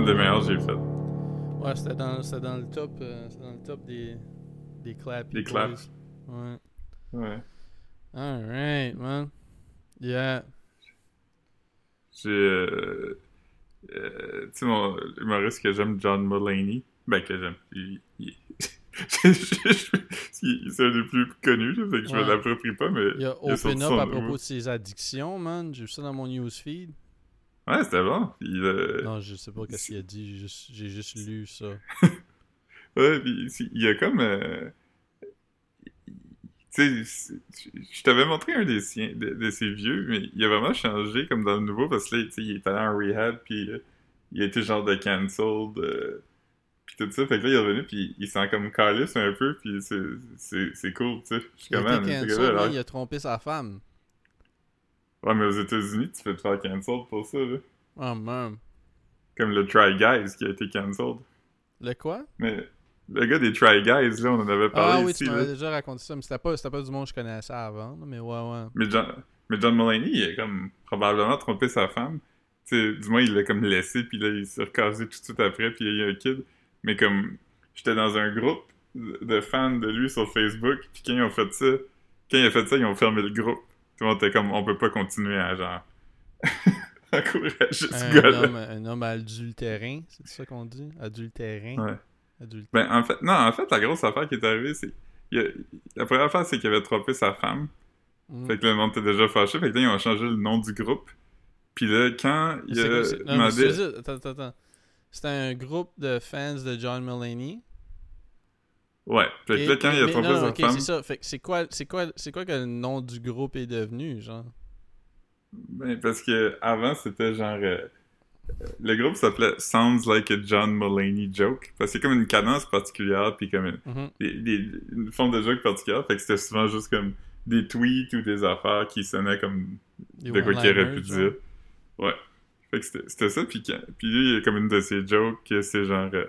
une des meilleures que j'ai faites. Ouais, c'était dans, c'était dans le top, euh, c'était dans le top des, des claps. Des claps. Ouais. Ouais. Alright, man. Yeah. J'ai. Euh, euh, tu sais, mon humoriste que j'aime, John Mulaney. Ben, que j'aime. Il, il- il- c'est un des plus connus, là, fait que je me Ouais. l'approprie pas, mais. Il y a Open Up à propos de ses addictions, man. J'ai vu ça dans mon newsfeed. Ouais, c'était bon. Euh, Non, je sais pas qu'est-ce qu'il a dit. J'ai juste, lu ça. Ouais, pis c'est- il y a comme. euh, Tu sais, je t'avais montré un des siens, de, de ses vieux, mais il a vraiment changé comme dans le nouveau parce que là, tu sais, il est allé en rehab, puis euh, il a été genre de cancelled, euh, puis tout ça. Fait que là, il est revenu, puis il sent comme calice un peu, puis c'est- cool, tu sais. Je suis Il a comme, été man, ce cancel, gars-là, man, alors- il a trompé sa femme. Ouais, mais aux États-Unis, tu fais te faire cancelled pour ça, là. Oh, man. Comme le Try Guys qui a été cancelled. Le quoi? Mais le gars des Try Guys, là, on en avait parlé Ah oui, ici, tu m'avais déjà raconté ça, mais c'était pas, c'était pas du monde que je connaissais avant, mais ouais, ouais. Mais John, mais John Mulaney, il a comme probablement trompé sa femme. Tu sais, du moins, il l'a comme laissé, puis là, il s'est recasé tout de suite après, puis il y a eu un kid. Mais comme, j'étais dans un groupe de fans de lui sur Facebook, puis quand ils ont fait ça, quand il a fait ça, ils ont fermé le groupe. Tout le monde était comme, on peut pas continuer à genre... encourager ce Un gars-là. homme, un homme adultérin, c'est ça qu'on dit? Adultérin? Ouais. Adultérin. Ben, en fait, non, en fait, la grosse affaire qui est arrivée, c'est... a- La première affaire, c'est qu'il avait trompé sa femme. Mm. Fait que le monde était déjà fâché. Fait que là, ils ont changé le nom du groupe. Puis là, quand il a demandé... Attends, attends, attends. C'était un groupe de fans de John Mulaney. Ouais. Fait que là, quand il a trompé non, non, sa ok, femme... c'est ça. Fait que c'est quoi, c'est quoi, c'est quoi que le nom du groupe est devenu, genre? Ben, parce que avant c'était genre. euh, le groupe s'appelait Sounds Like a John Mulaney Joke. Parce que c'est comme une cadence particulière, puis comme une, Mhm. des- des- une forme de joke particulière. Fait que c'était souvent juste comme des tweets ou des affaires qui sonnaient comme Des de quoi qu'il aurait pu dire. Ouais. Fait que c'était c'était ça, puis, quand- puis lui, il y a comme une de ses jokes, c'est genre. euh,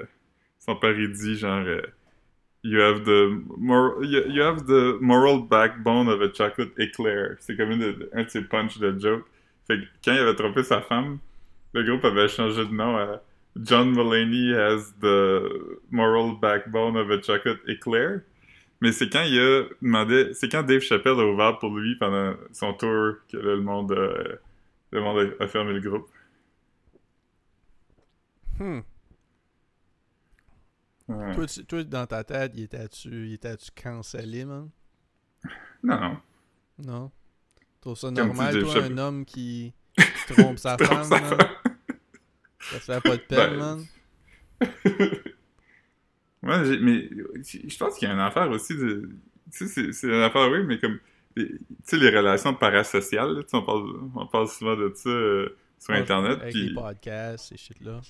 son père, il dit genre. euh, You have the mor- you, have the moral backbone of a chocolate eclair. C'est comme une un de ses punch de joke. Fait que quand il avait trompé sa femme, le groupe avait changé de nom à John Mulaney has the moral backbone of a chocolate eclair. Mais c'est quand il a demandé, c'est quand Dave Chappelle a ouvert pour lui pendant son tour que le monde a, a fermé le groupe. Hmm. Ouais. Toi, tu- toi, dans ta tête, il était-tu, cancellé, man? Non, non. Non? Tu trouves ça normal, dis, toi, un homme qui trompe sa femme, sa man? femme. Ça te fait pas de peine, Ben, man? Ouais, mais je pense qu'il y a une affaire aussi de. Tu sais, c'est- une affaire, oui, mais comme. Tu sais, les relations parasociales, là, on parle, on parle souvent de ça euh, sur Internet. Avec puis- les podcasts, ces shit-là.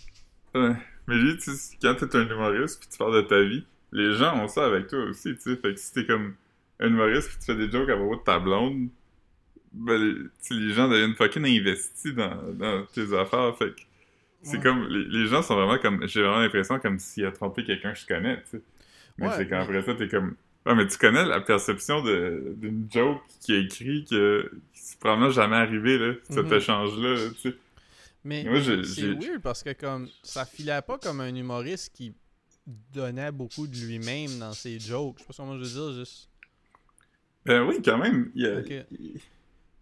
Ouais. Mais lui, tu sais, quand t'es un humoriste puis tu parles de ta vie, les gens ont ça avec toi aussi, tu sais. Fait que si t'es comme un humoriste puis tu fais des jokes à propos de ta blonde, ben, les, les gens deviennent fucking investis dans, dans tes affaires. Fait que c'est Ouais. comme. Les, les gens sont vraiment comme. J'ai vraiment l'impression comme s'il a trompé quelqu'un que je connais, tu sais. Mais Ouais, c'est quand mais- après ça, t'es comme. Ouais, mais tu connais la perception d'une joke qui est écrit que c'est probablement jamais arrivé, là, cet Mhm. échange-là, tu sais. Mais c'est weird parce que comme ça filait pas comme un humoriste qui donnait beaucoup de lui-même dans ses jokes. Je sais pas comment je veux dire, juste. Ben oui, quand même. Il y a- Ok. il-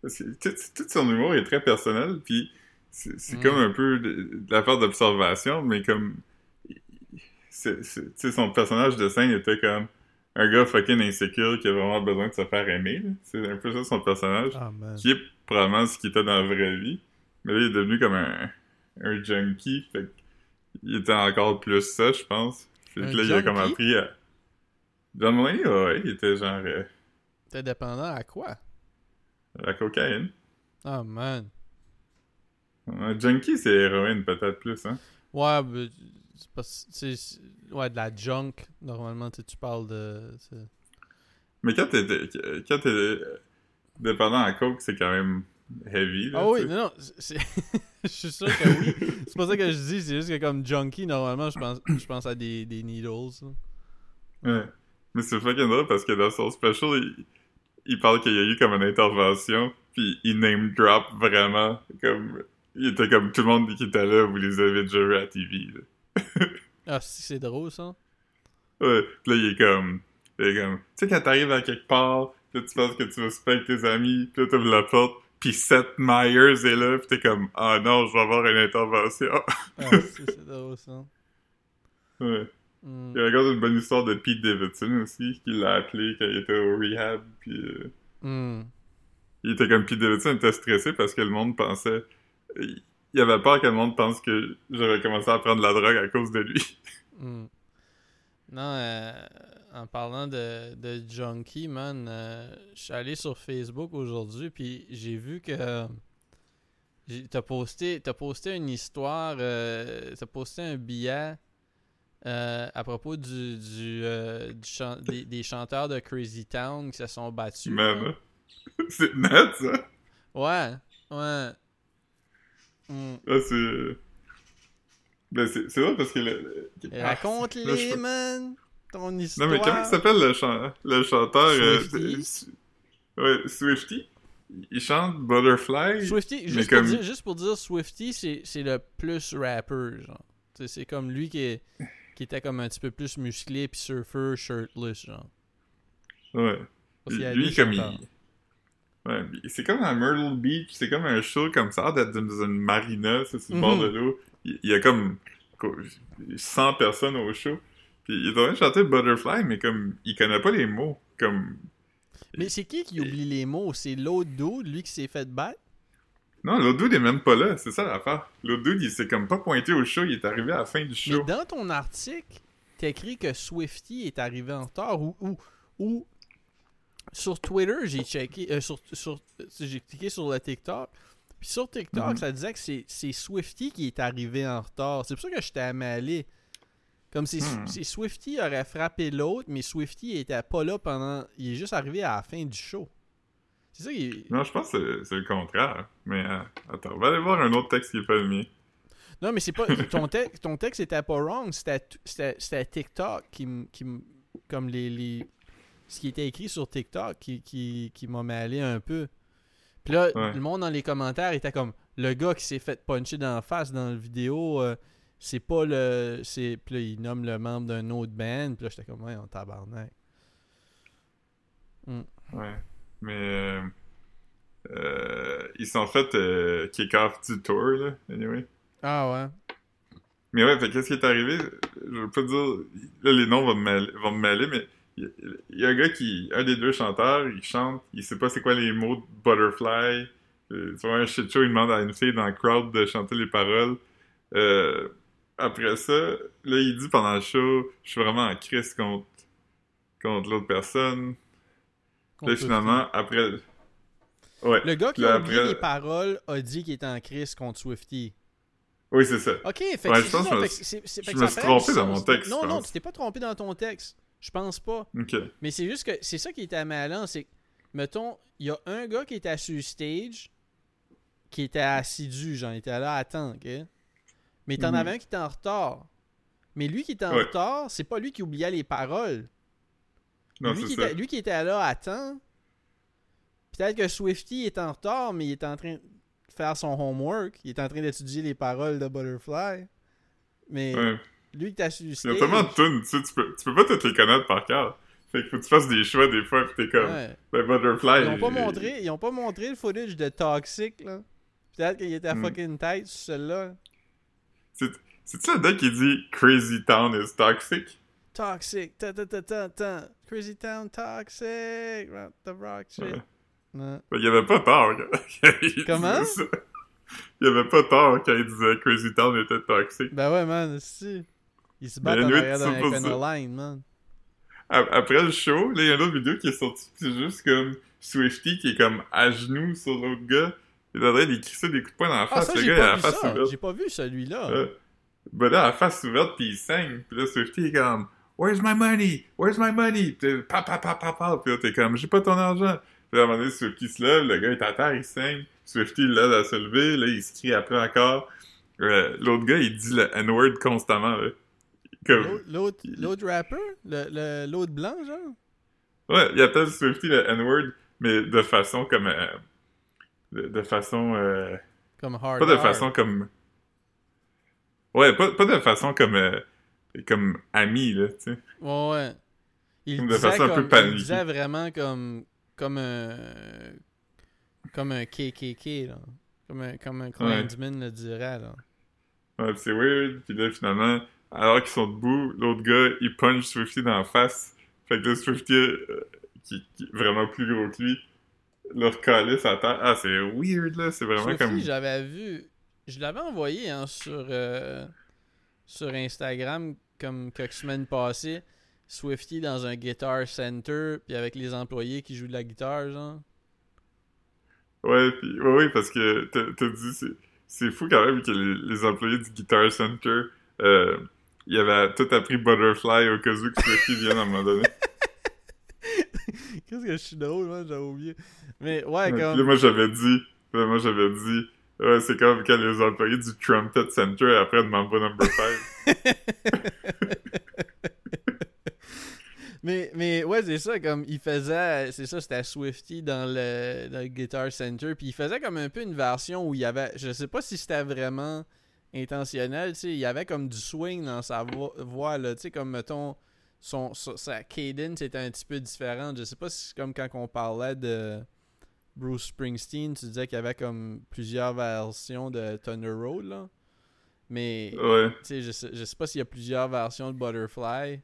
parce que tout, tout son humour est très personnel, puis c'est Mm. comme un peu de, de l'affaire d'observation, mais comme... Tu sais, son personnage de scène était comme un gars fucking insécure qui a vraiment besoin de se faire aimer. C'est un peu ça son personnage, Ah qui est probablement ce qu'il était dans la vraie vie. Mais là, il est devenu comme un, un junkie, fait il était encore plus ça, je pense. Fait que là, il a comme appris à... John Mulaney, ouais, il était genre... euh, T'es dépendant à quoi? la cocaïne. Ah man. Un junkie, c'est héroïne, peut-être plus, hein? Ouais, mais pas- ouais, de la junk. Normalement, tu parles de. Mais quand t'es, quand t'es dépendant à coke, c'est quand même heavy, là, Ah oui, tu sais. non, je suis sûr que oui. C'est pas ça que je dis, c'est juste que comme junkie, normalement, je pense, je pense à des, des needles. là. Ouais. Mais c'est fucking drôle parce que dans son special, il, il parle qu'il y a eu comme une intervention, puis il name drop vraiment comme il était comme tout le monde qui était là, vous les avez déjà vus à TV. Là. Ah, si, c'est drôle, ça. Ouais, pis là, il est comme. Il est comme. Tu sais, quand t'arrives à quelque part, pis là, tu penses que tu vas super avec tes amis, pis là, t'ouvres la porte, pis Seth Myers est là, pis t'es comme. Ah non, je vais avoir une intervention. Ah, c'est drôle, ça. ouais. Hmm. Il raconte une bonne histoire de Pete Davidson aussi, qui l'a appelé quand il était au rehab, pis. euh, Hmm. il était comme Pete Davidson était stressé parce que le monde pensait. Il il avait peur que le monde pense que j'avais commencé à prendre la drogue à cause de lui. Hmm. Non, euh, en parlant de, de junkie, man, euh, je suis allé sur Facebook aujourd'hui, puis j'ai vu que t'as posté, t'as posté une histoire, euh, t'as posté un billet euh, à propos du, du, du chan- des, des chanteurs de Crazy Town qui se sont battus. Hein. c'est net ça. Ouais, ouais. Hmm. Ah, c'est. Ben, c'est vrai parce que. Le... Raconte-les, man, ton Non, mais comment il s'appelle le, chan- le chanteur euh, Su- Ouais, Swifty. Il chante Butterfly. Swifty, mais juste, comme- pour dire, juste pour dire, Swifty, c'est le plus rapper, genre. C'est comme lui qui, est, qui était comme un petit peu plus musclé, puis surfer, shirtless, genre. Ouais. Parce Lui, comme il. Ouais, c'est comme à Myrtle Beach, c'est comme un show comme ça, d'être dans une marina, c'est sur le bord Mhm. de l'eau. Il, y a comme quoi, 100 personnes au show. Puis il est en train de chanter Butterfly, mais comme il connaît pas les mots. Comme. Mais c'est qui qui oublie les mots? C'est l'autre dude, lui qui s'est fait battre? Non, l'autre dude est même pas là, c'est ça l'affaire. L'autre dude, il s'est comme pas pointé au show, il est arrivé à la fin du Mais show. dans ton article, t'écris que Swifty est arrivé en retard ou... ou, ou sur Twitter, j'ai checké... euh, sur, sur, j'ai cliqué sur le TikTok. Puis sur TikTok, Mhm. ça disait que c'est c'est Swifty qui est arrivé en retard. C'est pour ça que j'étais amalé. Comme si Hmm. si Swifty aurait frappé l'autre, mais Swifty était pas là pendant... Il est juste arrivé à la fin du show. C'est ça qui. Non, je pense que c'est- le contraire. Mais euh, attends, on va aller voir un autre texte qui est pas le mien. Non, mais c'est pas. Ton, texte ton texte était pas wrong. C'était TikTok qui, qui Comme les, les. Ce qui était écrit sur TikTok qui, qui, qui m'a mêlé un peu. Puis là, Ouais. le monde dans les commentaires était comme. Le gars qui s'est fait puncher dans la face dans la vidéo, euh, c'est pas le. c'est Puis là, il nomme le membre d'un autre band. Puis là, j'étais comme, ouais, on tabarnak. Ouais. Mais euh, euh, ils sont fait euh, kick-off du tour, là, anyway. Ah ouais. Mais ouais, fait qu'est-ce qui est arrivé? Je veux pas dire... Là, les noms vont me mêler, vont me mêler mais il y, il y a un gars qui... Un des deux chanteurs, il chante, il sait pas c'est quoi les mots de Butterfly. Euh, tu vois, un shit show, il demande à une fille dans le crowd de chanter les paroles. Euh, après ça, là, il dit pendant le show, je suis vraiment en crise contre, contre l'autre personne. Là, finalement, après... Ouais. Le gars qui Là, a oublié après- les paroles a dit qu'il était en crise contre Swifty. Oui, c'est ça. Ok, fait que Ouais, je pense ça, que je me suis- trompé dans mon texte, Non, non, tu t'es pas trompé dans ton texte. Je pense pas. OK. Mais c'est juste que c'est ça qui était amallant, c'est que, mettons, il y a un gars qui était sur le stage qui était assidu, j'en étais là à attendre, ok? Mais t'en Mhm. avais un qui était en retard. Mais lui qui était en Ouais. retard, c'est pas lui qui oubliait les paroles. Non, lui, qui ça. était, lui qui était là à temps, peut-être que Swifty est en retard, mais il est en train de faire son homework. Il est en train d'étudier les paroles de Butterfly. Mais Ouais. lui qui sur le Il y a tellement de tunes, tu sais, tu peux, tu peux pas toutes les connaître par cœur. Fait que faut que tu fasses des choix des fois, pis t'es comme, ouais. ben Butterfly. Ils ont pas il- montré, ils ont pas montré le footage de Toxic là. Peut-être qu'il était Hmm. fucking tête sur celle-là. C'est- C'est-tu le gars qui dit Crazy Town is toxic? Toxic, ta ta ta ta ta. Crazy Town Toxic, rock the rock shit. Ouais. Ouais. Ben, il avait pas tort quand il Comment? ça. Il avait pas tort quand il disait Crazy Town était toxic. Ben ouais man, si. Ils se battent Mais en arrière d'un Econoline, man. Après le show, là, il y a une autre vidéo qui est sortie, c'est juste comme Swifty qui est comme à genoux sur l'autre gars. Il est en train de lui crisser des coups de poing dans la Ah face. ça le gars, il a la face ça. ouverte. J'ai pas vu celui-là. Euh, ben là, la face ouverte, pis il saigne. Pis là, Swifty est comme Where's my money? Where's my money? Pis là, pa, pa, pa, pa, pa. Pis là, t'es comme J'ai pas ton argent. Pis là, à un moment donné, Swifty se lève, le gars est à terre, il saigne. Swifty l'aide à se lever, là, il se crie après encore. Euh, L'autre gars, il dit le N-word constamment, là. Comme... L'autre- L'autre l'autre rapper, le- le- l'autre blanc genre? Ouais, il appelle Swifty le N-word, mais de façon comme... euh, de, de façon... Euh, Comme hard. Pas de hard. façon comme. Ouais, pas, pas de façon comme. euh, comme ami, là, tu sais. Ouais, ouais. Il Comme de façon un peu comme- Il disait vraiment comme. Comme un. Comme un KKK, là. Comme un, comme un Klansman le dirait, là. Ouais, pis c'est weird. Puis là, finalement, alors qu'ils sont debout, l'autre gars, il punch Swifty dans la face. Fait que là, Swifty, euh, qui, qui est vraiment plus gros que lui, leur calisse à terre. Ah, c'est weird, là. C'est vraiment Swifty, comme... j'avais vu. Je l'avais envoyé hein, sur, euh, sur Instagram comme quelques semaines passées. Swifty dans un Guitar Center, puis avec les employés qui jouent de la guitare, genre. Ouais, pis, ouais, ouais, parce que t'as dit, c'est, c'est fou quand même que les, les employés du Guitar Center, euh, ils avaient tout appris Butterfly au cas où que Swifty vienne à un moment donné. Qu'est-ce que je suis drôle, moi, j'avais oublié. Mais ouais, comme. moi, j'avais dit, là, moi, j'avais dit, ouais, c'est comme quand les employés du Trumpet Center après de Mambo Number 5. Mais, mais ouais, c'est ça, comme il faisait, c'est ça, c'était Swifty dans le, dans le Guitar Center, puis il faisait comme un peu une version où il y avait, je sais pas si c'était vraiment intentionnel, tu sais, il y avait comme du swing dans sa vo- voix, là, tu sais, comme mettons, son, sa cadence était un petit peu différente, je sais pas si c'est comme quand on parlait de Bruce Springsteen, tu disais qu'il y avait comme plusieurs versions de Thunder Road, là, mais... Ouais. Tu sais, je sais, je sais pas s'il y a plusieurs versions de Butterfly,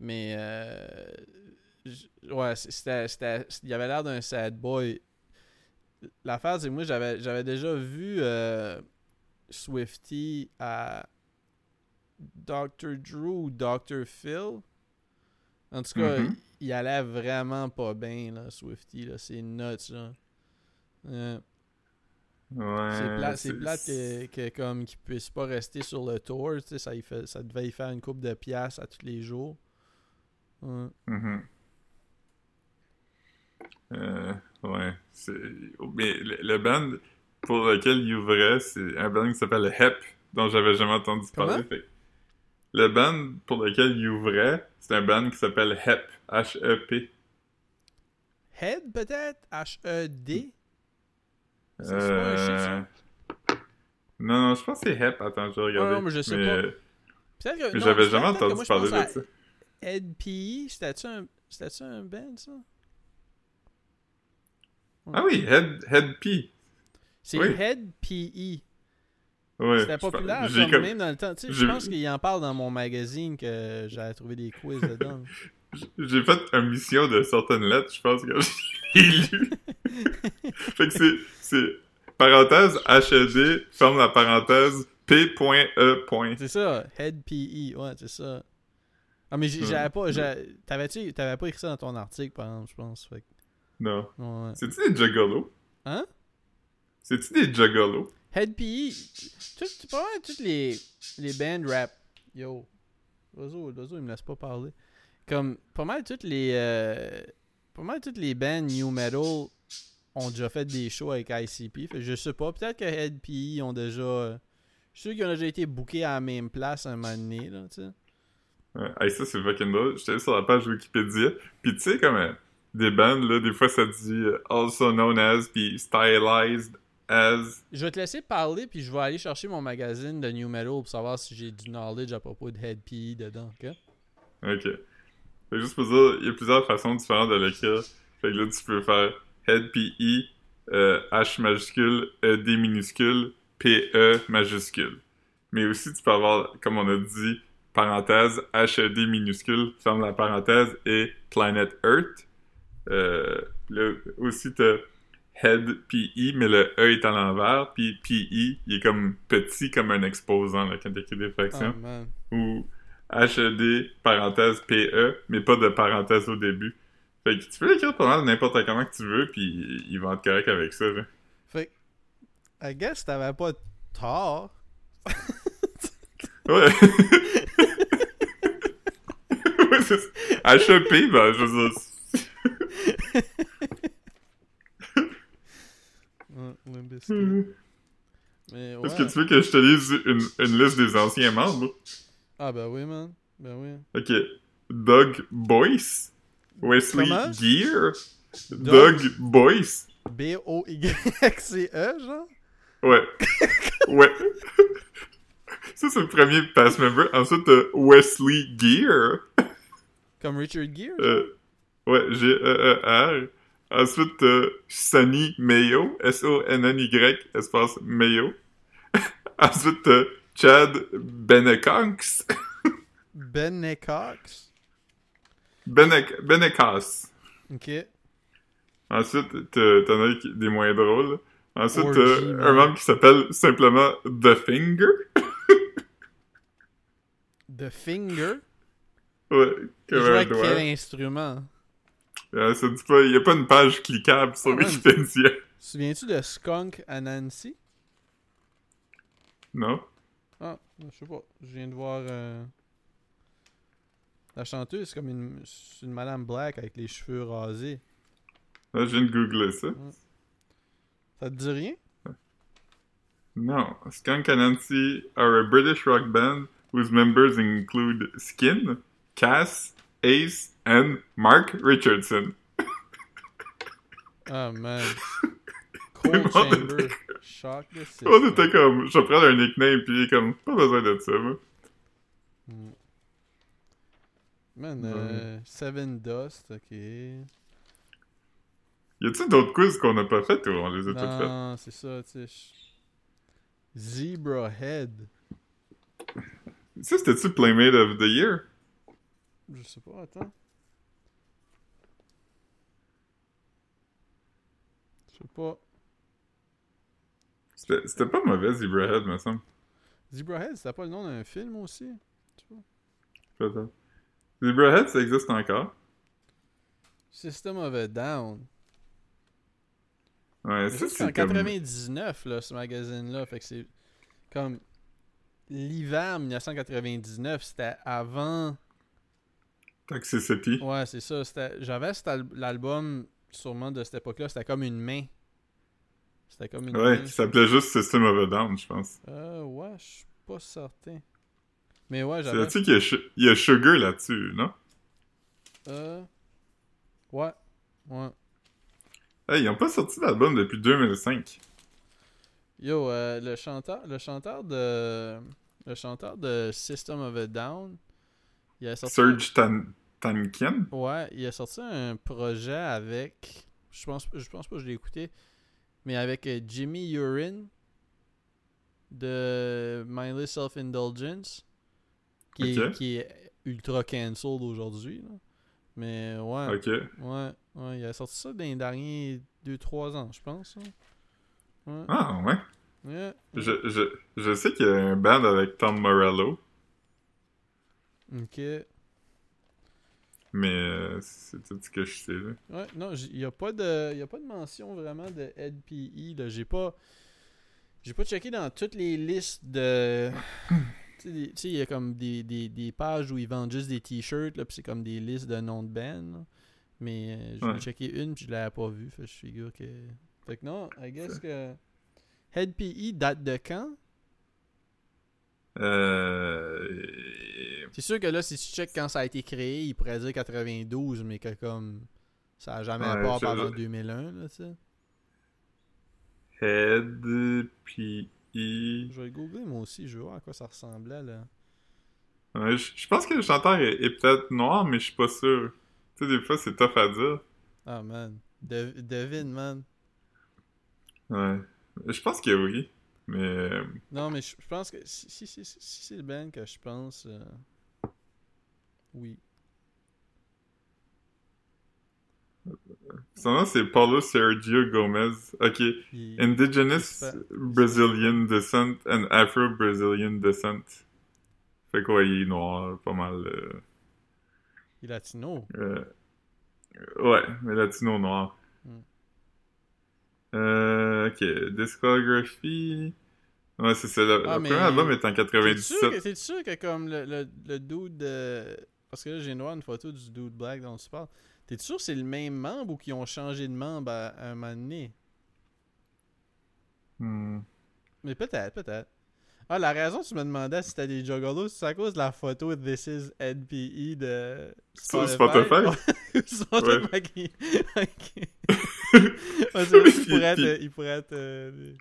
mais euh, ouais, c'était, c'était, il avait l'air d'un sad boy. L'affaire, c'est que moi, j'avais, j'avais déjà vu euh, Swifty à Dr. Drew ou Dr. Phil. En tout cas, Mhm. il allait vraiment pas bien, là, Swifty. Là. C'est nuts, là. Euh, Ouais. c'est plate, c'est plate que, que comme qu'il puisse pas rester sur le tour, tu sais, ça, y fait, ça devait y faire une coupe de pièces à tous les jours. Ouais. Mhm. Euh, ouais. Mais le, le band pour lequel il ouvrait, c'est un band qui s'appelle Hep, dont j'avais jamais entendu parler. Fait Le band pour lequel il ouvrait, c'est un band qui s'appelle Hep. H-E-P. Head, peut-être? H-E-D C'est Euh... Non, non, je pense que c'est Hep. Attends, je vais regarder. non, mais je sais mais, pas. Que. mais j'avais jamais entendu moi, parler de ça. à Ed P.E. C'était-tu un, band, ça? Ah oui, Head, Head P. C'est Oui. Head P.E. Ouais, C'était populaire comme comme- même dans le temps. Tu sais, je pense qu'il en parle dans mon magazine que j'avais trouvé des quiz dedans. J'ai fait une mission de certaines lettres, je pense que j'ai lu. fait que c'est, parenthèse HED, ferme la parenthèse P.E. C'est ça, Head PE, ouais, c'est ça. Ah, mais j'avais pas. T'avais-tu t'avais pas écrit ça dans ton article, par exemple, je pense. Fait que- Non. ouais. C'est-tu des juggalos? Hein? C'est-tu des juggalos? Head PE, pas mal toutes les, les bands rap. Yo, l'oiseau, l'oiseau, il me laisse pas parler. Comme, pas mal toutes les. euh, pas mal toutes les bands new metal ont déjà fait des shows avec ICP. Fait je sais pas, peut-être que Head PE ont déjà. euh, je suis sûr qu'ils ont déjà été bookés à la même place un moment donné, là, tu sais. Ouais, ça, c'est fucking drôle. J'étais sur la page Wikipédia, pis tu sais, comme euh, des bandes, là, des fois, ça dit euh, also known as, puis stylized as. Je vais te laisser parler, puis je vais aller chercher mon magazine de New Metal pour savoir si j'ai du knowledge à propos de Head PE dedans, ok? Ok. Fait que juste pour dire, il y a plusieurs façons différentes de l'écrire. Fait que là, tu peux faire head PE, euh, H majuscule, E D minuscule, PE majuscule. Mais aussi, tu peux avoir, comme on a dit, parenthèse, HED minuscule, ferme la parenthèse, et Planet Earth. Euh, là, aussi, t'as head PE, mais le E est à l'envers, puis PE, il est comme petit comme un exposant, là, quand t'écris des fractions Oh ou HED, parenthèse PE, mais pas de parenthèse au début. Fait que tu peux l'écrire pas mal n'importe comment que tu veux, puis il va être correct avec ça. Là. Fait que, I guess t'avais pas tort. Ouais. ouais. HEP, ben, je veux dire. Ouais, Limp Bizkit. Mais ouais. Est-ce que tu veux que je te lise une, une liste des anciens membres? Ah ben oui, man. Ben oui. Ok. Doug Boyce? Wesley Comment? Gear? Doug? Doug Boyce? B-O-Y-C-E, E, genre? Ouais. ouais. Ça, c'est le premier pass member. Ensuite, Wesley Gear. Comme Richard Gere? Euh, ouais, G-E-E-R. Ensuite, t'as Sonny Mayo. S-O-N-N-Y, espace Mayo. Ensuite, t'as Chad Beneconx. Benecox? Benec Benecas. Ok. Ensuite, t'en as des moins drôles. Ensuite, Orgy, man. un membre qui s'appelle simplement The Finger. The Finger? Ouais, comme un doigt. quel instrument? Euh, ça dit pas, y a pas une page cliquable sur Ah Wikipédia. Souviens-tu de Skunk Anansi? Non? Ah, je sais pas. Je viens de voir. euh, La chanteuse, c'est comme une, une Madame Black avec les cheveux rasés. Là, je viens de googler ça. Ça te dit rien? Non. Skunk Anansi are a British rock band whose members include Skin, Cass, Ace, and Mark Richardson. Ah, man. Cold Chamber. Shock the. On était comme, je vais prendre un nickname, puis il est comme, pas besoin de ça, moi. Mm. Man, euh, Seven Dust, ok. Y a-t-il d'autres quiz qu'on n'a pas fait ou on les a tous faits? Non, c'est ça, tu sais. Zebra Head. Ça, c'était-tu Playmate of the Year? Je sais pas, attends. Je sais pas. C'était c'était pas mauvais, Zebrahead, me semble. Zebrahead, c'était pas le nom d'un film aussi? Tu vois? Peut-être. Zebrahead, ça existe encore? System of a Down. Ouais, ça, c'est en comme... 99, là, ce magazine-là. Fait que c'est comme. L'hiver 1999, c'était avant. Toxicity. Ouais, c'est ça. J'avais l'album, sûrement de cette époque-là, c'était comme une main. C'était comme une Ouais, main. qui s'appelait juste System of a Down, je pense. Euh, ouais, je suis pas certain. Mais ouais, C'est j'avais. là-dessus qu'il y a Sugar là-dessus, non? Euh. Ouais. Ouais. Hey, ils ont pas sorti d'album depuis 2005. Yo, euh, le chanteur, le chanteur de, le chanteur de System of a Down, il a sorti. Serge Tan Tankian? Ouais, il a sorti un projet avec, je pense, je pense pas que je l'ai écouté, mais avec euh, Jimmy Urine de Mindless Self Indulgence, qui, qui est ultra cancelled aujourd'hui. Mais ouais, Ok. ouais, ouais, il a sorti ça dans les derniers 2-3 ans, je pense. hein. Ouais, Ah, ouais. ouais. Je, je, je sais qu'il y a un band avec Tom Morello, Ok. mais euh, c'est tout ce que je sais, là. Ouais, non, il n'y a, pas de- y a pas de mention vraiment de Ed PE. là. J'ai pas. J'ai pas checké dans toutes les listes de. tu sais, il y a comme des, des, des pages où ils vendent juste des t-shirts, là, puis c'est comme des listes de noms de bands. là. Mais euh, j'ai Ouais. checké une, puis je l'avais pas vue. Fait que je figure que. Fait que non, I guess que. Head PE date de quand? Euh... C'est sûr que là, si tu check quand ça a été créé, il pourrait dire 92, mais que comme. Ça a jamais Ouais, avant je- 2001, là, tu sais. Head, P, E... Je vais le googler moi aussi, je veux voir à quoi ça ressemblait là. Ouais, je, je pense que le chanteur est, est peut-être noir, mais je suis pas sûr. Tu sais, des fois, c'est tough à dire. Ah man. De- devine man. Ouais. Je pense que oui. Mais... euh, Non mais je je pense que si, si, si, si- si c'est le band que je pense. euh, Oui. Son nom, c'est Paulo Sergio Gomez. Ok. Il, Indigenous Brazilian descent and Afro-Brazilian descent. Fait quoi, il est noir, pas mal. euh, il est latino. euh, ouais, mais latino noir. Hmm. Euh, ok, discographie. Ouais, c'est ça. Le, Ah, le mais- premier album est en T'es sûr, 97. que, sûr que comme le, le, le dude de... Parce que là j'ai noir une photo du dude black dont tu parles. T'es sûr que c'est le même membre ou qu'ils ont changé de membre à, à un moment donné? Hmm. Mais peut-être, peut-être. Ah, la raison que tu me demandais si c'était des juggalos, c'est à cause de la photo de This is NPE de Sur Spotify? Ils sont Ouais. maquillés. Ok. Il pourrait être... Il pourrait être euh, des-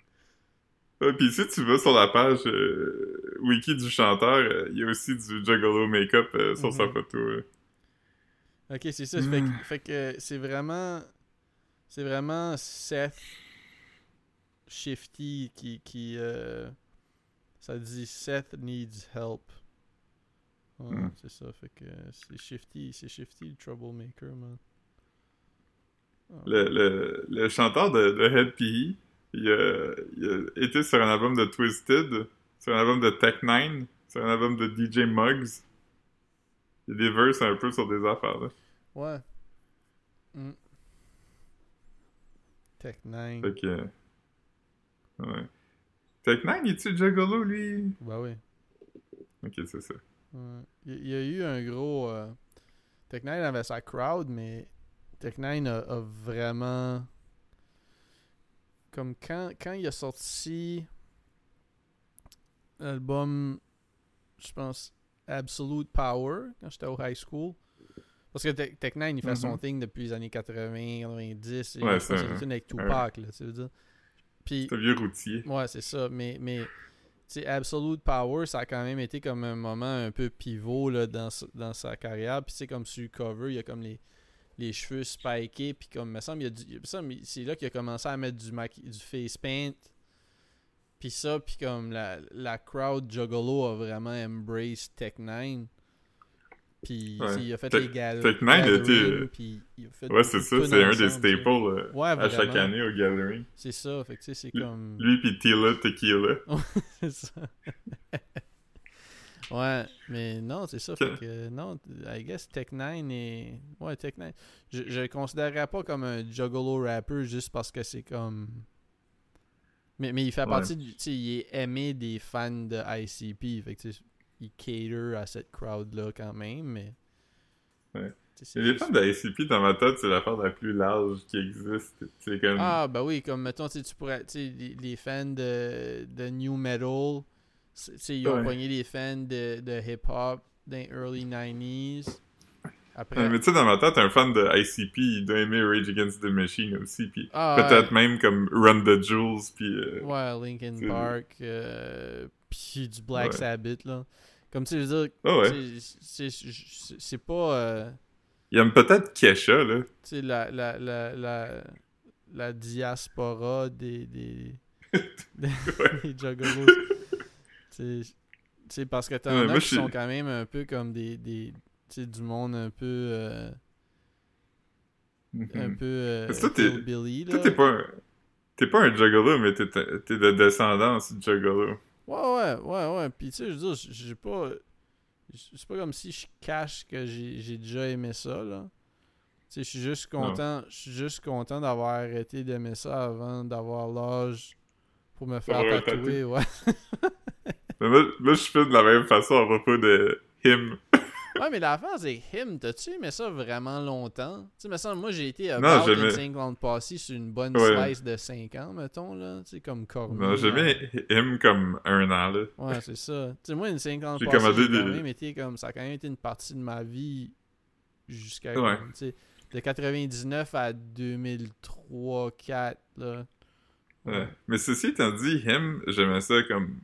Ouais, Puis si tu vas sur la page euh, wiki du chanteur, euh, il y a aussi du Juggalo make-up euh, sur sa Mhm. photo. Ok, c'est ça. Fait, que- fait que c'est vraiment. C'est vraiment Seth Shifty qui. qui euh, ça dit Seth needs help. Ouais, Mm. C'est ça. Fait que c'est Shifty. C'est Shifty le troublemaker, man. Le, le, le chanteur de, de Head PE, il a, il a été sur un album de Twisted, sur un album de Tech Nine, sur un album de DJ Muggs. Il y a des verses un peu sur des affaires, là. Ouais. Mm. Tech 9. Fait que... Ouais. Tech Nine, est-tu Juggalo, lui? Bah oui. Ok, c'est ça. Ouais. Il y a eu un gros. Euh... Tech 9 avait sa crowd, mais Tech 9 a, a vraiment. Comme quand, quand il a sorti l'album, je pense, Absolute Power, quand j'étais au high school. Parce que Tech Tech 9 il fait son Mhm. thing depuis les années 80, 90. et Ouais, c'est un- avec Tupac, là, tu veux dire. Puis, C'est un vieux routier. Ouais, c'est ça. Mais, mais Absolute Power, ça a quand même été comme un moment un peu pivot là, dans, sa- dans sa carrière. Puis, tu sais, comme sur le cover, il y a comme les, les cheveux spikés. Puis, comme, me semble, il y a du- il c'est là qu'il a commencé à mettre du, maqui- du face paint. Puis ça, puis comme la, la crowd Juggalo a vraiment embraced Tech 9. Puis, Ouais. il a fait Tech- les gal- Tech Nine a été, gatherings, euh, puis il a fait Ouais, c'est ça, c'est un des staples euh, Ouais, à chaque année au Gathering. C'est ça, fait que tu sais, c'est comme... Lui pis Tila Tequila. c'est ça. ouais, mais non, c'est ça. Fait que, non, I guess Tech 9 est. Ouais, Tech 9. Je, je le considérerais pas comme un juggalo rapper juste parce que c'est comme. Mais, mais il fait Ouais. partie du. Tu sais, il est aimé des fans de ICP. Fait que, il cater à cette crowd-là quand même, mais. Ouais. les fans de ICP, dans ma tête, c'est l'affaire la plus large qui existe. Comme... Ah, bah oui, comme mettons, tu sais, tu pourrais. Tu sais, les, les fans de, de New Metal, c'est- ils ont Ouais. pogné les fans de, de hip-hop dans les early 90s. Après. Ouais, mais tu sais, dans ma tête, un fan de ICP, il doit aimer Rage Against the Machine aussi, puis Ah, peut-être même comme Run the Jewels, puis... euh, Ouais, Linkin Park, euh, puis du Black. Sabbath, là. Comme tu sais, je veux dire, sais, c'est- pas. euh, Il aime peut-être Kesha, là. tu sais, la, la, la, la, la diaspora des, des, des, des juggalos. Sais, parce que t'en Ouais, as qui sont quand même un peu comme des, des du monde un peu, euh, un Mhm. peu euh, Parce que Toi, là. t'es pas un... T'es pas un juggalo, mais t'es t'es de descendance juggalo. Ouais, ouais, ouais, ouais. Puis, tu sais, je veux dire, j'ai pas. C'est pas comme si je cache que j'ai déjà aimé ça, là. Tu sais, je suis juste content. Je suis juste content d'avoir arrêté d'aimer ça avant d'avoir l'âge pour me faire tatouer, ouais. Mais moi, moi, je fais de la même façon à propos de him. Ouais, mais l'affaire, c'est him. T'as-tu aimé ça vraiment longtemps? Tu sais, me semble, moi, j'ai été Non, about j'aimais- Insane Clown Posse sur une bonne Ouais. slice de 5 ans, mettons, là. Tu sais, comme Cormier. Non, j'aimais him comme un an, là. Ouais, c'est ça. Tu sais, moi, une 50 J'ai passée, j'ai quand même été comme... Ça a quand même été une partie de ma vie jusqu'à... Ouais. comme, de 99 à 2003-4, là. Ouais. Mais ceci étant dit, him, j'aimais ça comme...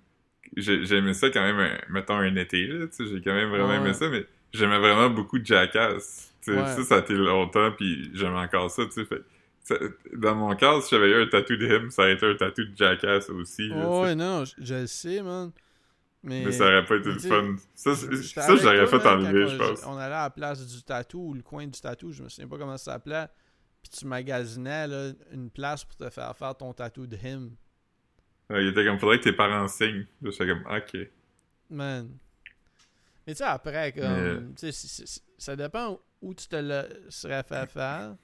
j'ai- J'aimais ça quand même, un- mettons, un été, là, tu sais, j'ai quand même vraiment Ouais. aimé ça, mais j'aimais vraiment beaucoup Jackass. Tu sais, Ouais. Ça, ça a été longtemps, puis j'aimais encore ça, tu sais, Dans mon cas, si j'avais eu un tatou de him, ça aurait été un tatou de Jackass aussi, là. Oh, ouais, non, je, je le sais, man. Mais, Mais ça aurait pas été le fun. Ça, toi, fait enlever, je pense. On allait à la place du tatou, ou le coin du tatou, je me souviens pas comment ça s'appelait. Puis tu magasinais, là, une place pour te faire faire ton tatou de him. Ouais, il était comme, faudrait que tes parents signent. J'étais comme, ok. Man. Mais tu sais, après, comme. Mais- c'est- ça dépend où tu te le serais fait faire.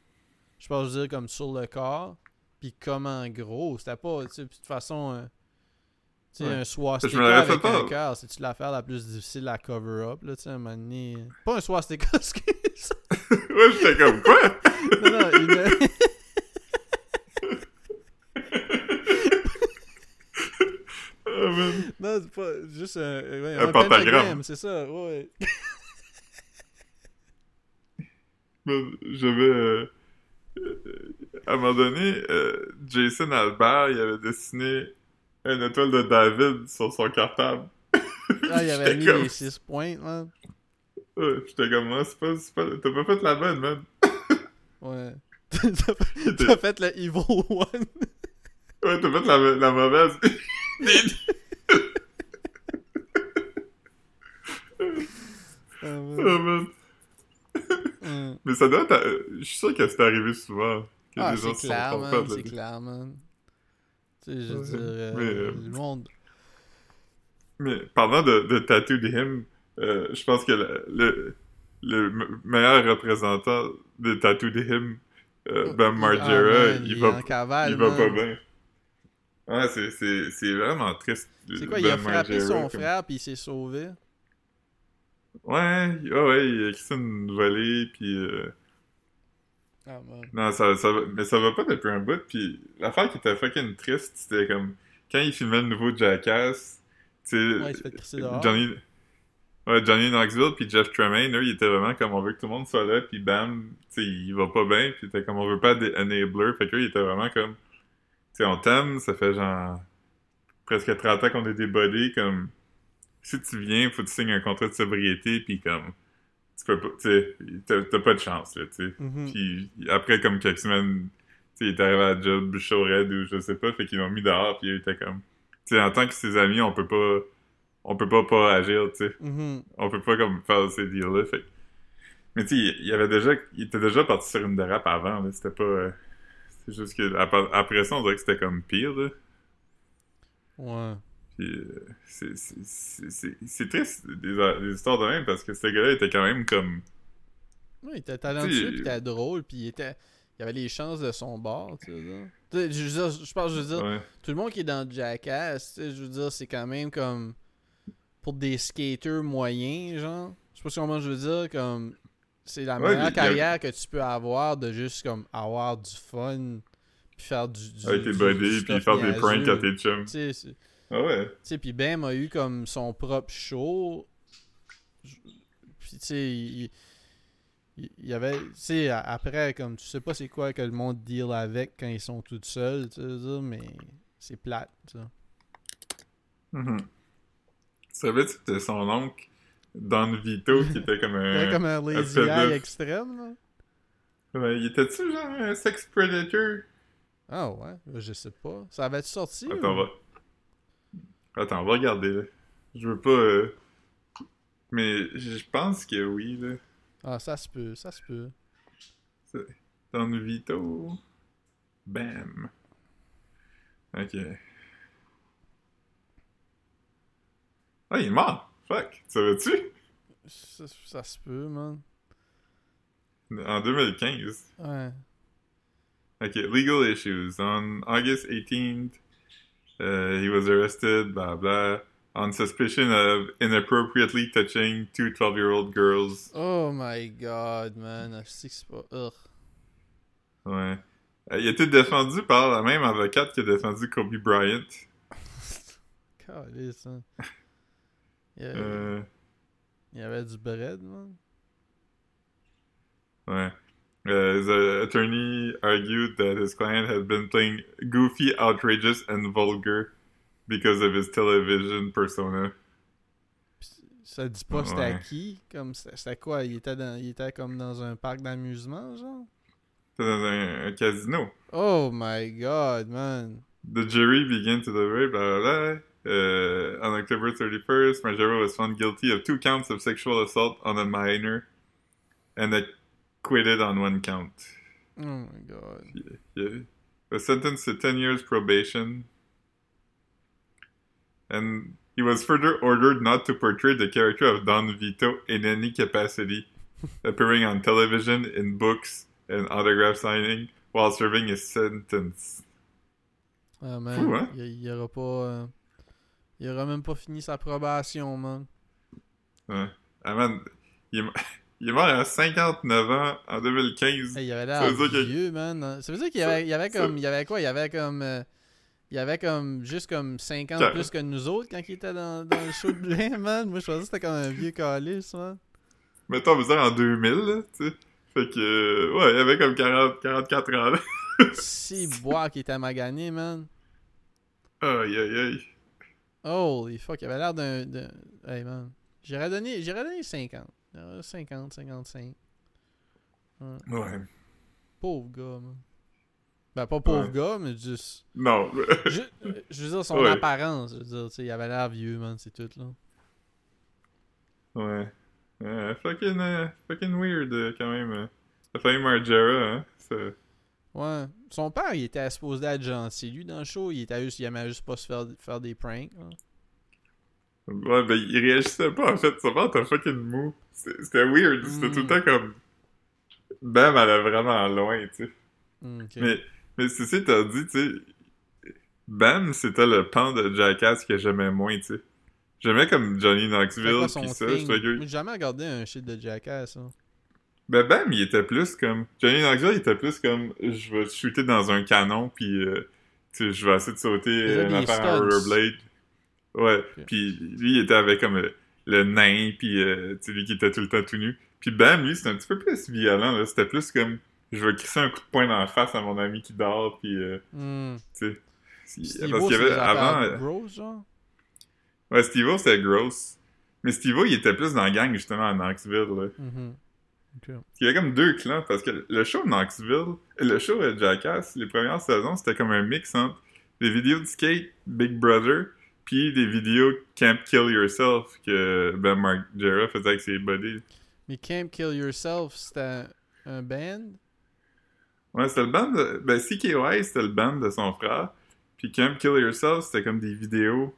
Je pense dire comme sur le corps. Puis comment gros. C'était pas. Tu sais, de toute façon. euh, tu sais, Ouais. un swastika avec fait un pas. cœur, c'est-tu l'affaire la plus difficile à cover up, là, tu sais, à un moment donné. Pas un swastika, excuse. ouais, j'étais comme, quoi? non, non, une... Ah, man. Non, c'est pas juste un, ouais, Un pentagramme. c'est ça, ouais. J'avais... euh, euh, à un moment donné, euh, Jason Albert, il avait dessiné une étoile de David sur son cartable. Ah, il avait mis comme- les 6 points, man. Ouais, J'étais comme, moi, c'est pas, pas, t'as pas fait la bonne, man. Ouais. T'as fait- T'as fait le Evil One. Ouais, t'as fait la, la mauvaise. Ah, man. oh. Hum. Mais ça doit être, euh, je suis sûr que c'est arrivé souvent. Que Ah, c'est clair, sont man. C'est clair, man. Tu sais, je veux Ouais. dire, euh, Mais, euh, le monde. Mais parlant de, de Tattoo de Him, euh, je pense que le, le, le me- meilleur représentant de Tattoo de Him, euh, Ben Ah, Margera, man, il, va, en cavale, il va pas bien. Ouais, c'est- vraiment triste. C'est quoi, Ben il a frappé son comme- frère puis il s'est sauvé? Ouais, ouais, ouais, il a crissé une volée, puis... euh, Ah, man. Non, ça, ça. Mais ça va pas depuis un bout, puis l'affaire qui était fucking triste, c'était comme... Quand il filmait le nouveau Jackass, tu sais... Ouais, il se fait crisser dehors. Johnny... Ouais, Johnny Knoxville puis Jeff Tremaine, eux, ils étaient vraiment comme on veut que tout le monde soit là, puis bam, tu sais, il va pas bien, puis t'es comme on veut pas des enablers, fait qu'eux, ils étaient vraiment comme, sais, on t'aime, ça fait genre presque 30 ans qu'on est buddies, comme, si tu viens, faut que tu signes un contrat de sobriété, puis comme, tu peux pas, tu sais, t'as pas de chance, là, tu sais. Mhm. Puis après, comme quelques semaines, tu sais, il est arrivé à job chaud raide ou je sais pas, fait qu'ils l'ont mis dehors, puis il était comme, tu sais, en tant que ses amis, on peut pas, on peut pas pas agir, tu sais Mhm. on peut pas comme faire ces deals-là. Fait. Mais tu sais, il y avait déjà, il était déjà parti sur une dérape avant. là. C'était pas, euh, c'est juste que ap- après ça, on dirait que c'était comme pire. Là. Ouais. Puis euh, c'est, triste des, des histoires de même parce que ce gars-là était quand même comme, Ouais, il était talentueux, puis il était drôle, puis il était... Il avait les chances de son bord, tu sais, Je dire, je pense, je veux dire, ouais, tout le monde qui est dans Jackass, tu sais, je veux dire, c'est quand même comme... Pour des skaters moyens, genre. Je sais pas comment je veux dire, comme... C'est la meilleure a- carrière que tu peux avoir de juste, comme, avoir du fun, puis faire du... du avec tes du- buddies, puis faire des pranks à tes chums. Tu sais, Ah ouais. Tu sais, puis Bam a eu comme son propre show. Puis, tu sais, il, il- il y avait. Tu sais, après, comme tu sais pas c'est quoi que le monde deal avec quand ils sont tout seuls, tu sais, mais c'est plate, ça. Mhm. Savais-tu que son oncle, Don Vito, qui était comme Il un. comme un lazy eye extrême, là. Ouais, il était-tu genre un sex predator? Ah ouais, je sais pas. Ça avait-tu sorti? Attends, ou- on va. Attends, on va regarder, là. Je veux pas. euh, Mais je pense que oui, là. Ah, ça se peut, ça se peut. Don Vito. Bam. Ok. Ah, il est mort! Fuck! Tu savais-tu? Ça, ça se peut, man. En 2015. Ouais. Ok, legal issues. On August 18th, uh, he was arrested, blah blah, on suspicion of inappropriately touching two 12 year old girls. Oh my god, man. Ah, c'est que c'est pas. Ugh. Ouais. Euh, il a été défendu par la même avocate qui a défendu Kobe Bryant. Calisse, hein. Il y avait, Euh, il y avait du bread, man. ouais. Uh, the attorney argued that his client had been playing goofy, outrageous, and vulgar because of his television persona. Ça dit pas c'était Ouais. à qui comme c'était c'était quoi? Il était dans il était comme dans un parc d'amusement genre? C'était dans un, un casino. oh my god man The jury began to deliberate, blah, blah, blah. Uh, on October 31st, Margera was found guilty of two counts of sexual assault on a minor and acquitted on one count. oh my god He, he was sentenced to 10 years probation. And he was further ordered not to portray the character of Don Vito in any capacity, appearing on television, in books, and autograph signing while serving his sentence. ah man il, il aura pas euh, il aura même pas fini sa probation man Ouais. Ah man, il est, mo- il est mort à 59 ans en 2015. Hey, il avait l'air dire que- vieux man ça veut dire qu'il y avait, il comme il avait quoi? Il y avait comme euh, il avait comme juste comme 50 Car- plus que nous autres quand il était dans, dans le show de Blaine, man. Moi, je pensais que c'était comme un vieux calice, man. Mettons, on veut dire en 2000, là, tu sais. Fait que, euh, ouais, il avait comme 40, 44 ans, là. Si boire qui était magané, man. Aïe, aïe, aïe. Holy fuck, il avait l'air d'un. Hey man. J'irais donner, j'irais donner 50. Euh, 50, 55. Ouais. Ouais. Pauvre gars, man. Ben, pas pauvre Ouais. gars, mais juste. Non. Je, je veux dire, son Ouais. apparence. Je veux dire, tu sais, il avait l'air vieux, man, c'est tout, là. ouais. Ouais, fucking, euh, fucking weird, euh, quand même. La famille Margera, hein. Ouais. Son père, il était supposé être gentil. Lui, dans le show, il était juste, il aimait juste pas se faire, faire des pranks. là. Ouais, ben, il réagissait pas, en fait. Son père était fucking mou. C'était weird. C'était tout le Mm. temps comme... Bam, elle est vraiment loin, tu sais. Hmm. Mais, mais ceci t'as dit, tu sais, Bam, c'était le pan de Jackass que j'aimais moins, tu sais. J'aimais comme Johnny Knoxville, pis ça, Moi, j'ai jamais regardé un shit de Jackass. hein. Ben Bam, il était plus comme... Johnny Knoxville, il était plus comme, je vais shooter dans un canon, puis euh, je vais essayer de sauter une affaire en rollerblade. Ouais, Ok. puis lui, il était avec comme le, le nain, puis euh, tu sais, lui qui était tout le temps tout nu. Puis Bam, lui, c'était un petit peu plus violent, là. C'était plus comme, je vais crisser un coup de poing dans la face à mon ami qui dort, puis euh, Hmm. tu sais... Parce qu'il y avait avant... euh, genre? Ouais, Steve-O, c'était gross. Mais Steve-O, il était plus dans la gang, justement, à Knoxville, là. Mhm. Il y a comme deux clans, parce que le show Knoxville, le show Jackass, les premières saisons, c'était comme un mix entre des vidéos de skate, Big Brother, puis des vidéos Can't Kill Yourself que Ben Margera faisait avec ses buddies. Mais Camp Kill Yourself, c'était un band? Ouais, c'était le band de... Ben, CKY, c'était le band de son frère, puis Can't Kill Yourself, c'était comme des vidéos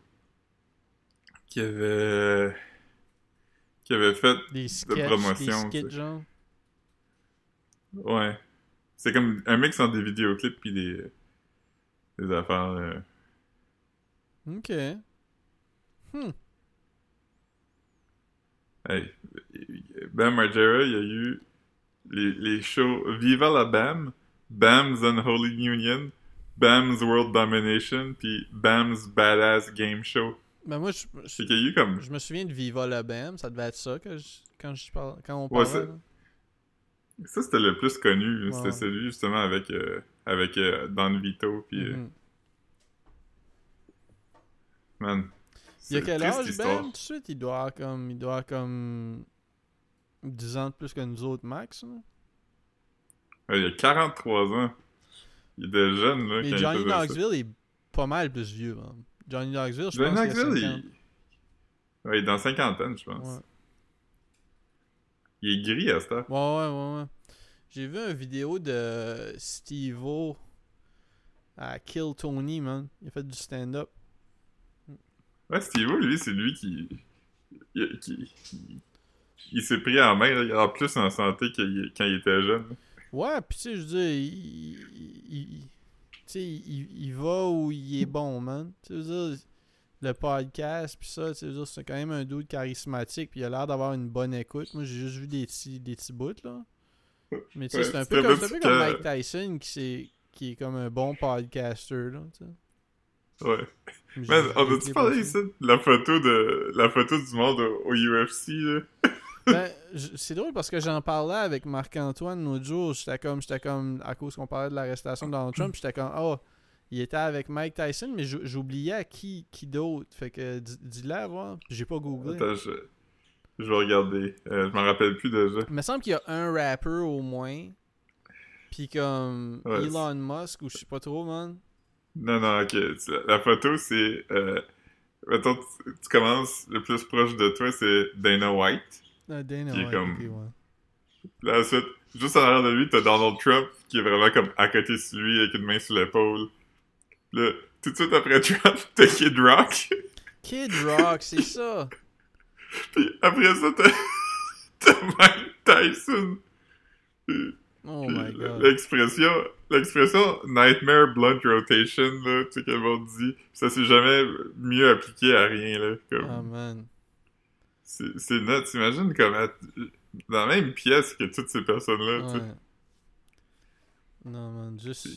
qui avait... qui avait fait... Des sketchs, promotion, des skits, genre? Ouais. C'est comme un mix entre des vidéoclips puis des... des affaires... euh, Ok. Hmm. Hey, Bam Margera, il y a eu les, les shows Viva la Bam, Bam's Unholy Union, Bam's World Domination, puis Bam's Badass Game Show. Ben moi, je, je, C'est qu'il y a eu comme... je me souviens de Viva la Bam, ça devait être ça que je- quand, je parle, quand on parlait. Ça, c'était le plus connu. C'était celui, justement, avec, euh, avec euh, Don Vito, puis... euh, Mhm. man... Il y a quel âge. Ben? Tout de suite, il doit avoir comme, il doit avoir comme 10 ans de plus que nous autres, max. Ouais, il a 43 ans. Il était jeune, là, Mais quand Johnny. Knoxville est pas mal plus vieux, man. Johnny Knoxville, je Johnny pense Knoxville, 50. il... Ouais, il est dans cinquantaine, je pense. Ouais. Il est gris à ce temps. Ouais, ouais, ouais, ouais. J'ai vu une vidéo de Steve-O à Kill Tony, man. Il a fait du stand-up. Ouais, Steve lui, c'est lui qui. Il, qui- il s'est pris en main, il a plus en santé quand il était jeune. Ouais, pis tu sais, je veux dire, il, il- il- sais, il, il va où il est bon, man. Tu veux dire, le podcast, pis ça, tu veux c'est quand même un dude charismatique, pis il a l'air d'avoir une bonne écoute. Moi, j'ai juste vu des petits, des petits bouts, là. Mais tu sais, Ouais, c'est un, peu comme, Mike Tyson qui, s'est- qui est comme un bon podcaster, là, tu sais. Ouais. Man, on a-tu parlé ici de la photo de la photo du monde au, au UFC là? Ben, c'est drôle parce que j'en parlais avec Marc-Antoine l'autre jour. J'étais comme, j'étais comme, à cause qu'on parlait de l'arrestation de Donald Trump, j'étais comme, oh, il était avec Mike Tyson, mais j'ou- j'oubliais qui, qui d'autre. Fait que dis- dis-le à voir. J'ai pas googlé. Attends, je, je vais regarder. Euh, je m'en rappelle plus déjà. Il me semble qu'il y a un rapper au moins. Puis comme Ouais, Elon Musk ou je sais pas trop, man. Non, non, ok. La, la photo, c'est. Euh, mettons, tu, tu commences le plus proche de toi, c'est Dana White. Ah, Dana Qui est comme- ouais. Là, ensuite, juste en arrière de lui, t'as Donald Trump qui est vraiment comme à côté de lui avec une main sur l'épaule. Là, tout de suite après Trump, t'as Kid Rock. Kid Rock, c'est ça. Puis après ça, t'as Mike Tyson. Puis Oh my god. L'expression, l'expression Nightmare Blunt Rotation, là, tu sais, que le monde dit, ça s'est jamais mieux appliqué à rien, là. Comme, Oh man. C'est, net. T'imagines comment, dans la même pièce que toutes ces personnes-là. Ouais. Non, man, juste.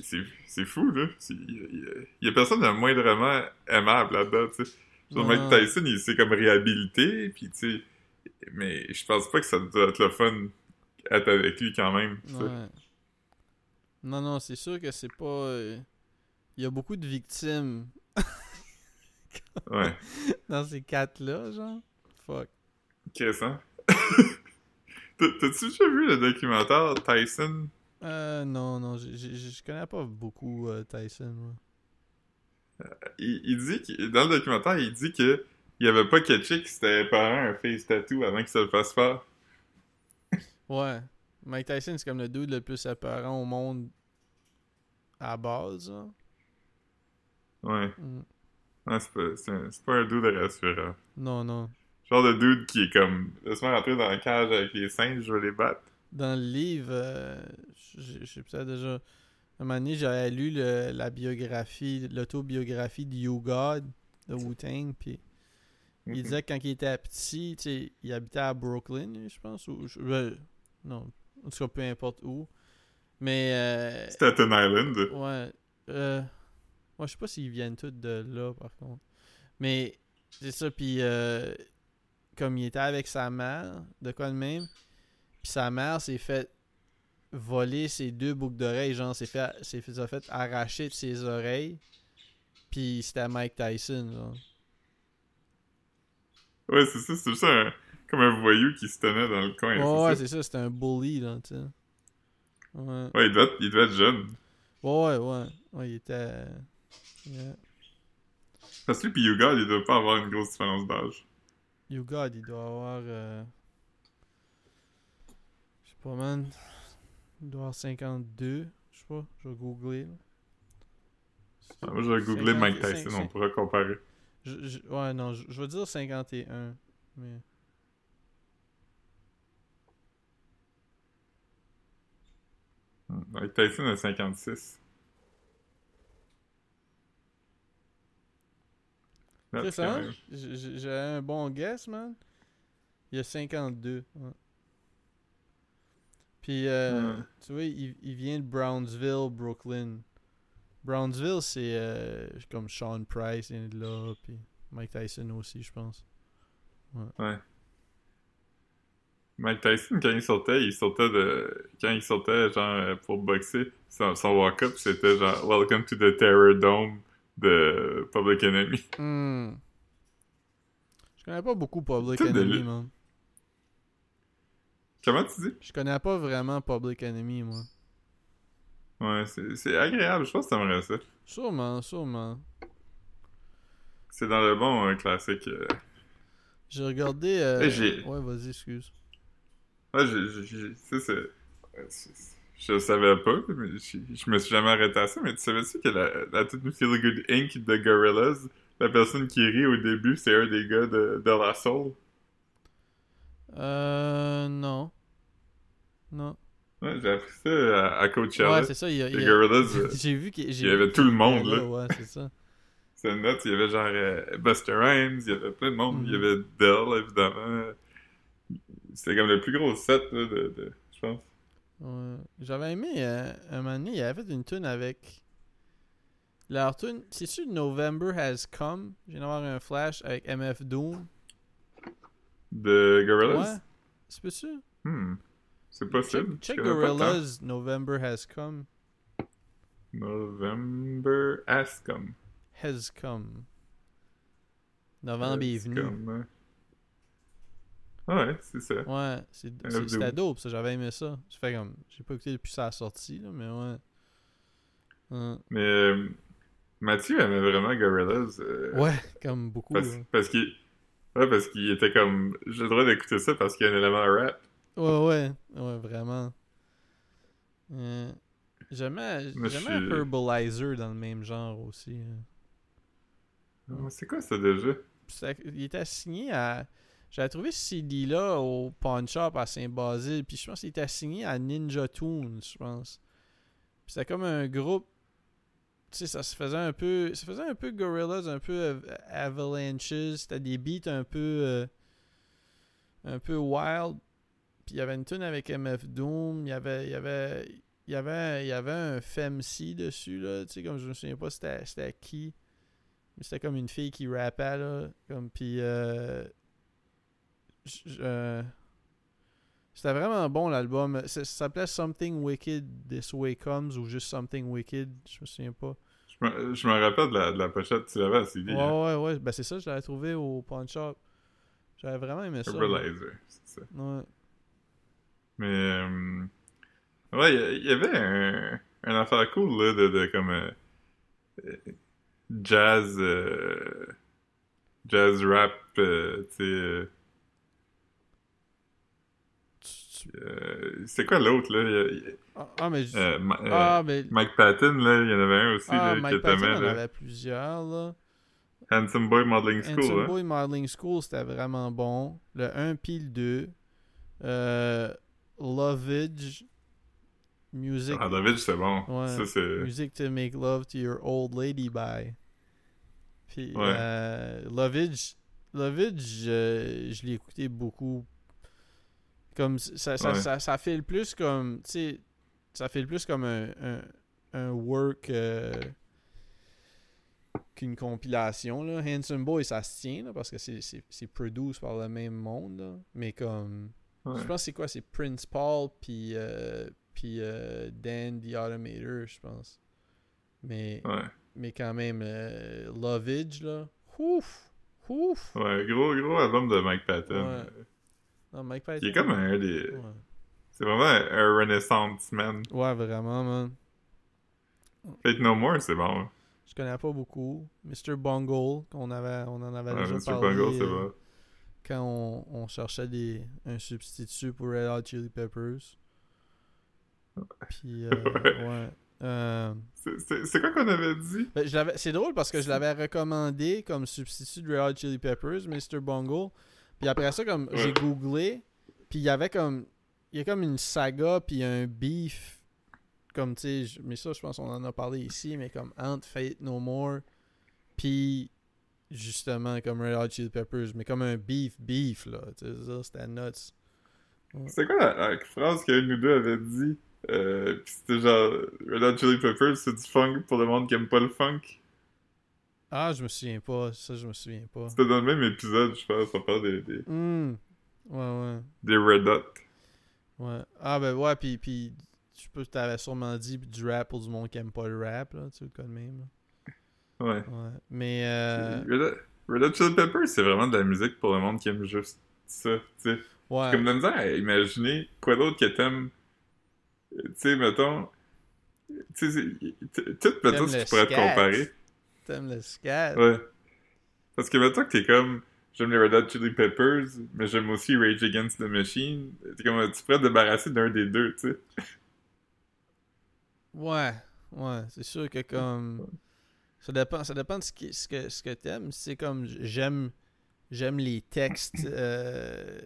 C'est- fou, là. Il y, a- y personne de moindrement aimable là-dedans, tu sais. Genre, Ouais. Mike Tyson, il s'est comme réhabilité, puis tu sais... Mais je pense pas que ça doit être le fun être avec lui quand même, tu sais. Ouais. Non, non, c'est sûr que c'est pas. euh, Il y a beaucoup de victimes. Ouais. Dans ces quatre-là, genre. Fuck. Qu'est-ce hein? T'as- T'as-tu déjà vu le documentaire Tyson? Euh, non, non, je connais pas beaucoup euh, Tyson, moi. Il, il dit que, dans le documentaire, il dit que il avait pas catché que c'était parent un face tattoo avant qu'il se le fasse faire. Ouais. Mike Tyson, c'est comme le dude le plus apparent au monde à base. Ouais. Mm. Ouais, c'est pas, pas un dude rassurant. Non, non. Genre de dude qui est comme, laisse-moi rentrer dans la cage avec les singes, je vais les battre. Dans le livre, euh, j'ai j'ai peut-être déjà. Un moment donné, j'avais lu le- la biographie, l'autobiographie de You God, de Wu-Tang, puis il Mhm. disait que quand il était petit, tu sais, il habitait à Brooklyn, je pense, ou... je- euh, non, en tout cas, peu importe où. Mais... euh, Staten Island. Ouais. Euh, moi, je sais pas s'ils viennent tous de là, par contre. Mais c'est ça, puis euh, comme il était avec sa mère, de quoi de même, puis sa mère s'est fait voler ses deux boucles d'oreilles, genre, s'est fait, s'est fait, arracher de ses oreilles, puis c'était Mike Tyson, genre. Ouais, c'est ça, c'est un, comme un voyou qui se tenait dans le coin. Ouais, c'est ouais, ça? c'est ça, c'était un bully, là, tu sais. Ouais. Ouais, il devait, être, il devait être jeune. Ouais, ouais, ouais. Il était. Yeah. Parce que lui pis Yuga, il doit pas avoir une grosse différence d'âge. You God, il doit avoir. euh, Je sais pas, man. Il doit avoir 52. Je sais pas, je vais googler. Ah, moi, je vais googler 50, Mike Tyson, on pourra comparer. Je, je- ouais, non, je, je vais dire 51. Mais. Hmm, Mike Tyson a 56. C'est That's ça, J'ai un bon guess, man. Il y a 52. ouais. Puis, euh, Ouais. tu vois, il, il vient de Brownsville, Brooklyn. Brownsville, c'est euh, comme Sean Price, il est de là. Puis Mike Tyson aussi, je pense. Mike Tyson, quand il sautait, il sautait de. Quand il sautait, genre, pour boxer, son, son walk-up, c'était genre Welcome to the Terror Dome de Public Enemy. Hmm. Je connais pas beaucoup Public Tout Enemy, man. Comment tu dis? Je connais pas vraiment Public Enemy, moi. Ouais, c'est agréable, je pense que t'aimerais ça. Sûrement, sûrement. C'est dans le bon euh, classique. euh. J'ai regardé. euh, Ouais, vas-y, excuse. Ouais, j'ai- c'est- Je savais pas, mais je, je me suis jamais arrêté à ça, mais tu savais-tu que la, la toute Feel Good Inc. de Gorillaz, la personne qui rit au début, c'est un des gars de, de La Soul? Euh. Non. Non. Ouais, j'ai appris ça à, à Coachella. Ouais, c'est ça. Il y a, Les Gorillaz, J'ai vu qu'il il y avait tout le monde, là. Ouais, c'est ça. C'est une note, il y avait genre euh, Buster Rhymes, il y avait plein de monde, il y Mhm. avait Dell, évidemment. C'était comme le plus gros set, là, de, de- je pense. Ouais. J'avais aimé, euh, un moment donné, il avait fait une tune avec. Leur tune, c'est-tu November Has Come? Viens d'avoir un flash avec MF Doom. De Ouais. Gorillaz? C'est pas sûr Hmm. C'est possible. Check, check. Gorillaz November Has Come. November Ascom. Has Come. Novembre est venu. Ascom. Ah ouais, c'est ça. Ouais, c'était dope, ça, j'avais aimé ça. Ça fait comme, j'ai pas écouté depuis sa sortie, là, mais ouais. Mais euh, Mathieu aimait vraiment Gorillaz. euh, Ouais, comme beaucoup. Parce, parce qu'il ouais, parce qu'il était comme j'ai le droit d'écouter ça parce qu'il y a un élément rap. Ouais, ouais, ouais, vraiment. Euh, J'aimais suis- Herbalizer dans le même genre aussi. hein. Ah, C'est quoi ça déjà? Ça- il était assigné à. J'avais trouvé ce CD-là au Pawn Shop à Saint-Basile. Puis je pense qu'il était assigné à Ninja Tunes, je pense. Puis c'était comme un groupe. Tu sais, ça se faisait un peu. Ça faisait un peu Gorillaz, un peu Av- Avalanches. C'était des beats un peu. euh, un peu wild. Puis il y avait une tune avec MF Doom. Il y avait. Il y avait. Il y avait, il y avait un Femc dessus, là. Tu sais, comme je me souviens pas c'était qui. Mais c'était comme une fille qui rappait, là. Comme, puis. Euh, euh, c'était vraiment bon, l'album. Ça, s'appelait Something Wicked This Way Comes ou juste Something Wicked. Je me souviens pas. Je me, je me rappelle de la, de la pochette, tu l'avais à CD. Ouais, hein? ouais, ouais. Ben, c'est ça, je l'avais trouvé au pawn shop. J'avais vraiment aimé ça. Herbalizer, c'est ça. Ouais. Mais, euh, ouais, il y- avait un, un affaire cool, là, de, de comme, euh, jazz, euh, jazz rap, tu sais, euh, c'est quoi l'autre, là? Il y il y Ah, ah, mais. euh, Ma- euh, ah, mais. Mike Patton, là, il y en avait un aussi, Ah, là, Mike Patton t'aimais, en là. avait plusieurs, là. Handsome Boy Modeling School, Handsome hein? Boy Modeling School, c'était vraiment bon. Le 1 puis le 2. Euh, Lovage. Music, Ah, David, c'est bon. Ouais. Ça, c'est... music to make love to your old lady by. Puis, Ouais. Lovage, Lovage je l'ai écouté beaucoup. Comme ça, ça, Ouais. ça, ça fait le plus comme, tu sais, ça fait le plus comme un, un, un work euh, qu'une compilation. Là. Handsome Boy, ça se tient là, parce que c'est- produit par le même monde. là. Mais comme, Ouais. je pense que c'est quoi? C'est Prince Paul puis euh, puis euh, Dan the Automator, je pense. Mais Ouais. mais quand même euh, Lovage là. Ouf. Ouf. Ouais, gros, gros album de Mike Patton. Non, Mike. Il est comme un des... Ouais. C'est vraiment un, un renaissance man. Ouais, vraiment man. Fate No More, c'est bon. hein. Je connais pas beaucoup. Mr. Bungle, qu'on avait on en avait Ouais, déjà Mr. parlé. Bungle, c'est euh, bon. quand on, on cherchait des, un substitut pour Red Hot Chili Peppers. Puis, euh, ouais. Euh, C'est- quoi qu'on avait dit? ben, c'est drôle parce que je l'avais recommandé comme substitut de Red Hot Chili Peppers, Mr. Bungle. Puis après ça, comme j'ai googlé, puis il y avait comme. Il y a comme une saga, puis un beef. Comme, tu sais, mais ça, je pense qu'on en a parlé ici, mais comme Ant Fate No More. Puis, justement, comme Red Hot Chili Peppers, mais comme un beef, beef, là. Tu sais, ça, c'était nuts. C'est quoi la, la phrase que nous deux avait dit? Euh, pis c'était genre, Red Hot Chili Peppers, c'est du funk pour le monde qui aime pas le funk? Ah, je me souviens pas. Ça, je me souviens pas. C'était dans le même épisode, je pense, on parle des, des, Hmm. Ouais, ouais. des Red Hot. Ouais. Ah, ben ouais, puis, puis je peux t'avais sûrement dit du rap pour du monde qui aime pas le rap, là, tu sais, de même. là. Ouais. Ouais. Mais, euh, Red, Hot, Red Hot Chili Peppers, c'est vraiment de la musique pour le monde qui aime juste ça, tu sais. ouais. Comme de la misère à imaginer quoi d'autre que t'aimes. Tu sais, mettons. Tu sais, tout, mettons, ce qui pourrait te comparer. T'aimes le scat. Ouais. Parce que mettons que t'es comme. J'aime les Red Hot Chili Peppers, mais j'aime aussi Rage Against the Machine. T'es comme, tu pourrais te débarrasser d'un des deux, tu sais. Ouais. Ouais. C'est sûr que comme. Ça dépend, ça dépend de ce, qui, ce que, ce que t'aimes. C'est comme j'aime j'aime les textes. Euh,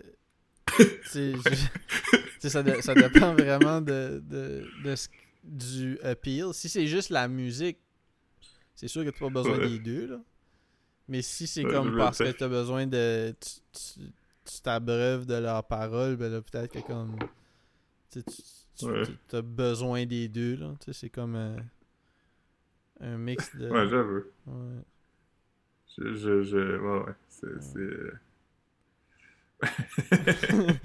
ça, ça dépend vraiment de, de, de ce- du appeal. Si c'est juste la musique, c'est sûr que t'as pas besoin Ouais. des deux. Là. Mais si c'est Ouais, comme parce que sais. t'as besoin de. Tu, tu, tu t'abreuves de leurs paroles, ben là, peut-être que comme. Tu tu- tu Ouais. tu- as besoin des deux, là. Tu sais, c'est comme un, un mix de. Ouais, j'avoue. Ouais. Je, je, je, ouais, ouais. C'est, c'est...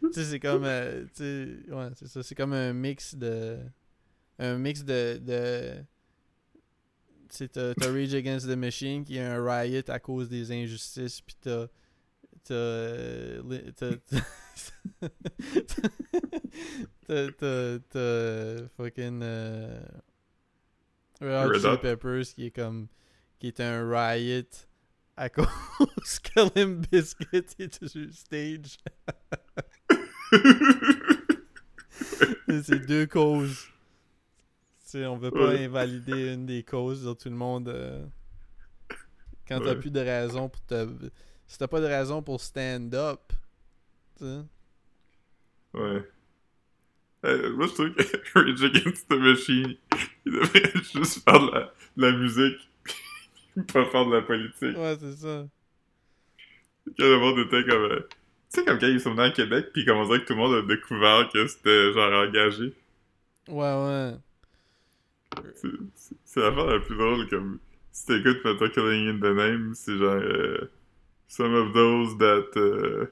tu sais, c'est comme. euh, tu sais, ouais, c'est ça. C'est comme un mix de. Un mix de. de tu t'as t'as Rage Against the Machine qui est un riot à cause des injustices, pis t'as. T'as. T'as. Fucking. Euh, Red Hot Chili. Peppers qui est comme. Qui est un riot à cause que Limp Bizkit est sur stage. C'est deux causes. Tu sais, on veut pas Ouais. invalider une des causes de tout le monde. euh, quand t'as Ouais. plus de raison pour te. Si t'as pas de raison pour stand up. Ouais. Euh, moi, je trouve que Rage Against the Machine, il devrait juste faire de la, de la musique, pas faire de la politique. Ouais, c'est ça. Que le monde était comme... euh, Tu sais, comme quand ils sont venus à Québec, pis comme on dirait que tout le monde a découvert que c'était genre engagé. Ouais, ouais. C'est- l'affaire la plus drôle, comme... Si t'écoutes mettons Killing in the Name, c'est genre... euh, Some of those that... euh,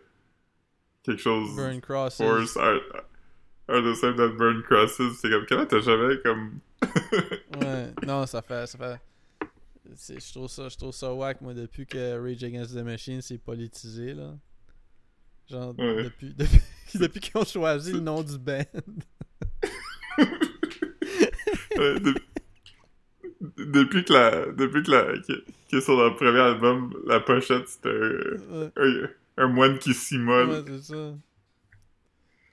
quelque chose... Burn Crosses. Force are... un de ceux that burn crosses. C'est comme, comment t'as jamais, comme... ouais, non, ça fait... Ça fait... Je trouve ça, je trouve ça whack, moi, depuis que Rage Against the Machine s'est politisé, là. Genre, Ouais. depuis, depuis, depuis qu'ils ont choisi le nom du band. De- Depuis que la... Depuis que la... que- sur leur premier album, la pochette, c'était un... Ouais, un, moine qui s'immole. ouais, c'est ça.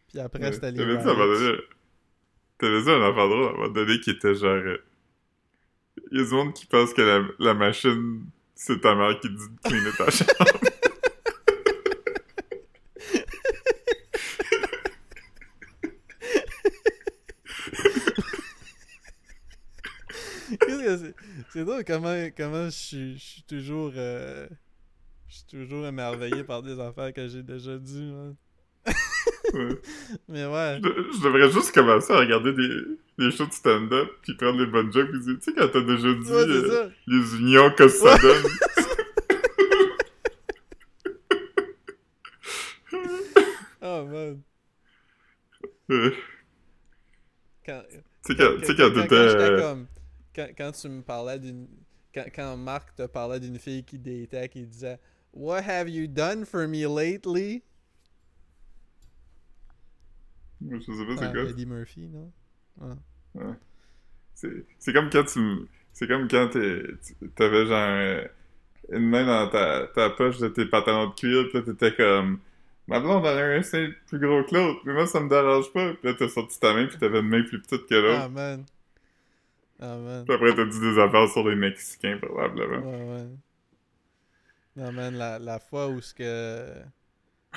Puis après, Ouais. c'était les T'avais dit à un moment riots. donné... T'avais dit un enfant drôle à un moment donné qui était genre... euh, Il y a du monde qui pense que la, la machine, c'est ta mère qui dit de cleaner ta chambre. Qu'est-ce que c'est? Drôle comment, comment je suis, toujours. euh, je suis toujours émerveillé par des affaires que j'ai déjà dit, man. Ouais. Mais ouais. Je, je devrais juste commencer à regarder des, des shows de stand-up puis prendre les bonnes jokes pis dire, tu sais, quand t'as déjà dit Ouais, euh, les unions que ça donne. Oh man. Euh, Quand, Tu sais, quand, quand quand- t'étais. Quand tu me parlais d'une. Quand, quand Marc te parlait d'une fille qui datait, qui disait What have you done for me lately? Je sais pas c'est Ah, quoi. Eddie Murphy, non? Ah. C'est c'est comme quand tu C'est comme quand t'avais genre euh, une main dans ta, ta poche de tes pantalons de cuir, pis là t'étais comme. Ma blonde a un sein plus gros que l'autre, mais moi ça me dérange pas. Pis là t'as sorti ta main pis t'avais une main plus petite que l'autre. Ah man. Ah man. Puis après t'as dit des affaires sur les Mexicains, probablement. Ouais, ouais. Non, man, la, la fois où ce que.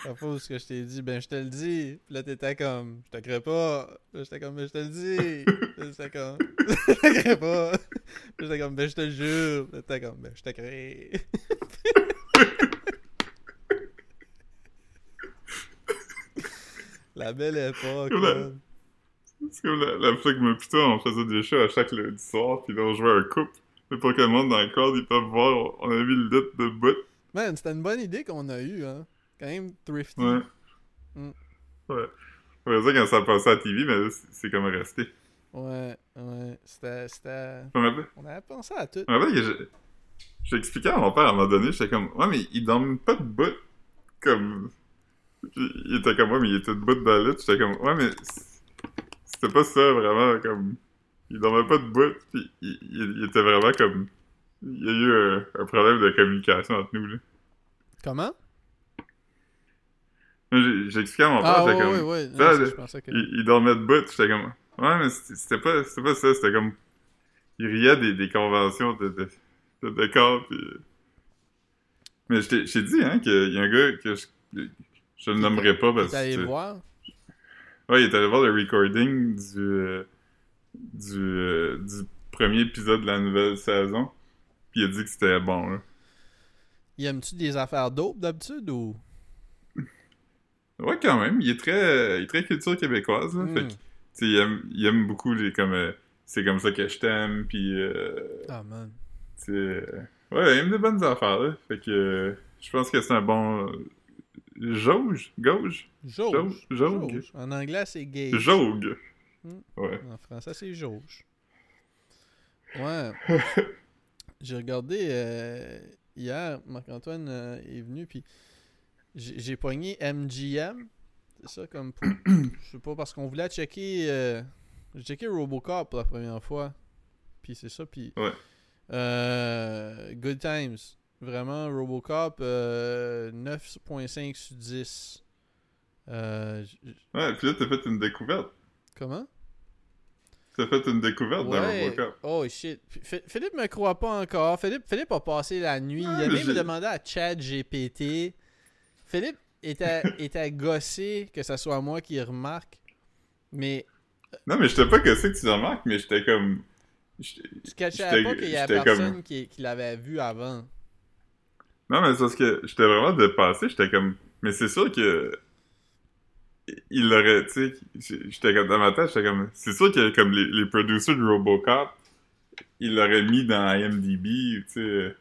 La fois où ce que je t'ai dit, ben je te le dis. Puis là, t'étais comme, je te crée pas. J'étais comme, ben je te le dis. J'étais comme, je te crée pas. J'étais comme, ben je te le jure. T'étais comme, ben je te crée. la belle époque, la-. C'est comme la, la moi putain on faisait des shows à chaque lundi soir, pis là on jouait un couple. Mais pour que le monde dans le crowd, ils peuvent voir, on avait mis le lit de bout. Man, c'était une bonne idée qu'on a eue, hein. Quand même thrifty. Ouais. Mm. Ouais. Va dire quand ça passait à la TV, mais là, c'est comme resté. Ouais, ouais. C'était. Je On avait pensé à tout. je j'ai- j'ai expliqué à mon père à un moment donné, j'étais comme, ouais, mais il dorment pas de bout. Comme. Puis il était comme, ouais, mais il était debout dans le lit. J'étais comme, ouais, mais c'était pas ça vraiment, comme. Il dormait pas de bout, pis il, il- il était vraiment comme. Il y a eu un, un problème de communication entre nous, là. Comment? J'ai j'ai expliqué à mon père, Ah, j'étais ouais, comme. ouais, ouais. Non, Ça, ça, le- je pensais que. Il, il dormait debout, j'étais comme. Ouais, mais c'était pas, c'était pas ça, c'était comme. Il riait des, des conventions de, de, de décor, pis. Mais je t'ai je t'ai dit, hein, qu'il y a un gars que je, je le nommerai pas parce T'es allé que. voir? Ouais, il est allé voir le recording du. euh, du, euh, du premier épisode de la nouvelle saison. Pis il a dit que c'était bon, là. Il aime-tu des affaires dope d'habitude ou? Ouais, quand même. Il est très, il est très culture québécoise, là. Fait Hmm. que, il aime, il aime beaucoup les comme. euh, c'est comme ça que je t'aime, euh, Ah, man. sais, euh, ouais, il aime des bonnes affaires, là. Fait que. euh, je pense que c'est un bon. Jauge Gauge Jauge. Jauge. En anglais, c'est gauge. Jauge. Hmm. Ouais. En français, c'est jauge. Ouais. J'ai regardé euh, hier, Marc-Antoine euh, est venu, puis j'ai pogné MGM. C'est ça, comme pour. Je sais pas, parce qu'on voulait checker. euh, J'ai checké Robocop pour la première fois. Puis c'est ça, puis. Ouais. Good Times. Vraiment, Robocop, euh, 9.5 sur 10. Euh, Ouais, pis là, t'as fait une découverte. comment? T'as fait une découverte dans. Robocop. Oh shit. F- Philippe me croit pas encore. Philippe, Philippe a passé la nuit. Il a même demandé à Chad GPT. Philippe était, était gossé que ce soit moi qui remarque. Mais Non, mais j'étais pas c'est que tu le remarques, mais j'étais comme. tu cachais pas qu'il y avait j'étais personne comme- qui, qui l'avait vu avant. Non, mais c'est parce que j'étais vraiment dépassé. J'étais comme. Mais c'est sûr que. Il l'aurait. Tu sais, j'étais comme dans ma tête, j'étais comme. C'est sûr que comme les, les producers de Robocop, il l'aurait mis dans IMDb, tu sais.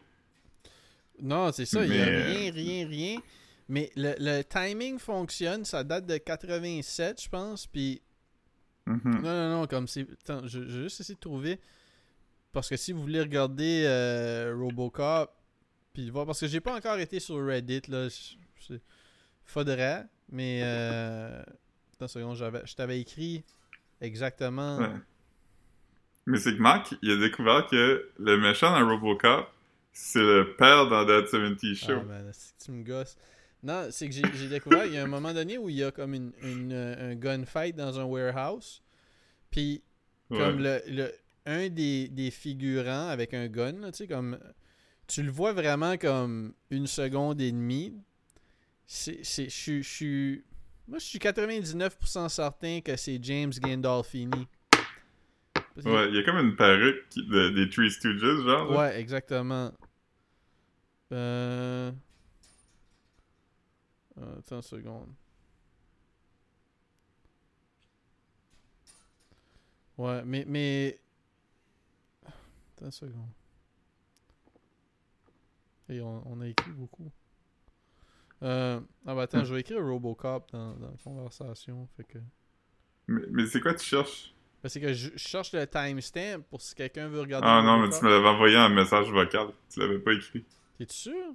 Non, c'est ça. Il y a rien, rien, rien. Mais le, le timing fonctionne. Ça date de 87, je pense. Puis Mhm. Non, non, non, comme c'est. Attends, je, je vais juste essayer de trouver. Parce que si vous voulez regarder euh, Robocop, puis voir. Parce que j'ai pas encore été sur Reddit, là. Faudrait, mais. Euh... Attends seconde, j'avais- je t'avais écrit exactement. Ouais. Mais c'est que Marc, il a découvert que le méchant dans Robocop, c'est le père dans That 70 Show. Ah, tu me gosses. Non, c'est que j'ai découvert, il y a un moment donné où il y a comme une, une, euh, un gunfight dans un warehouse. Puis, Ouais. comme le, le un des, des figurants avec un gun, là, tu sais, comme. Tu le vois vraiment comme une seconde et demie. C'est. c'est- Je suis- je. Moi, je suis 99% certain que c'est James Gandolfini. Ouais, il y a comme une perruque de- des Three Stooges, genre. là. Ouais, exactement. Euh, Attends une seconde. Ouais, mais... mais... Attends une seconde. Et on, on a écrit beaucoup. Euh... Ah bah attends, je vais écrire Robocop dans, dans la conversation. Fait que... Mais, mais c'est quoi tu cherches? Ben, c'est que je, je cherche le timestamp pour si quelqu'un veut regarder Ah non, mais tu me l'avais envoyé en message vocal. Tu l'avais pas écrit. T'es-tu sûr?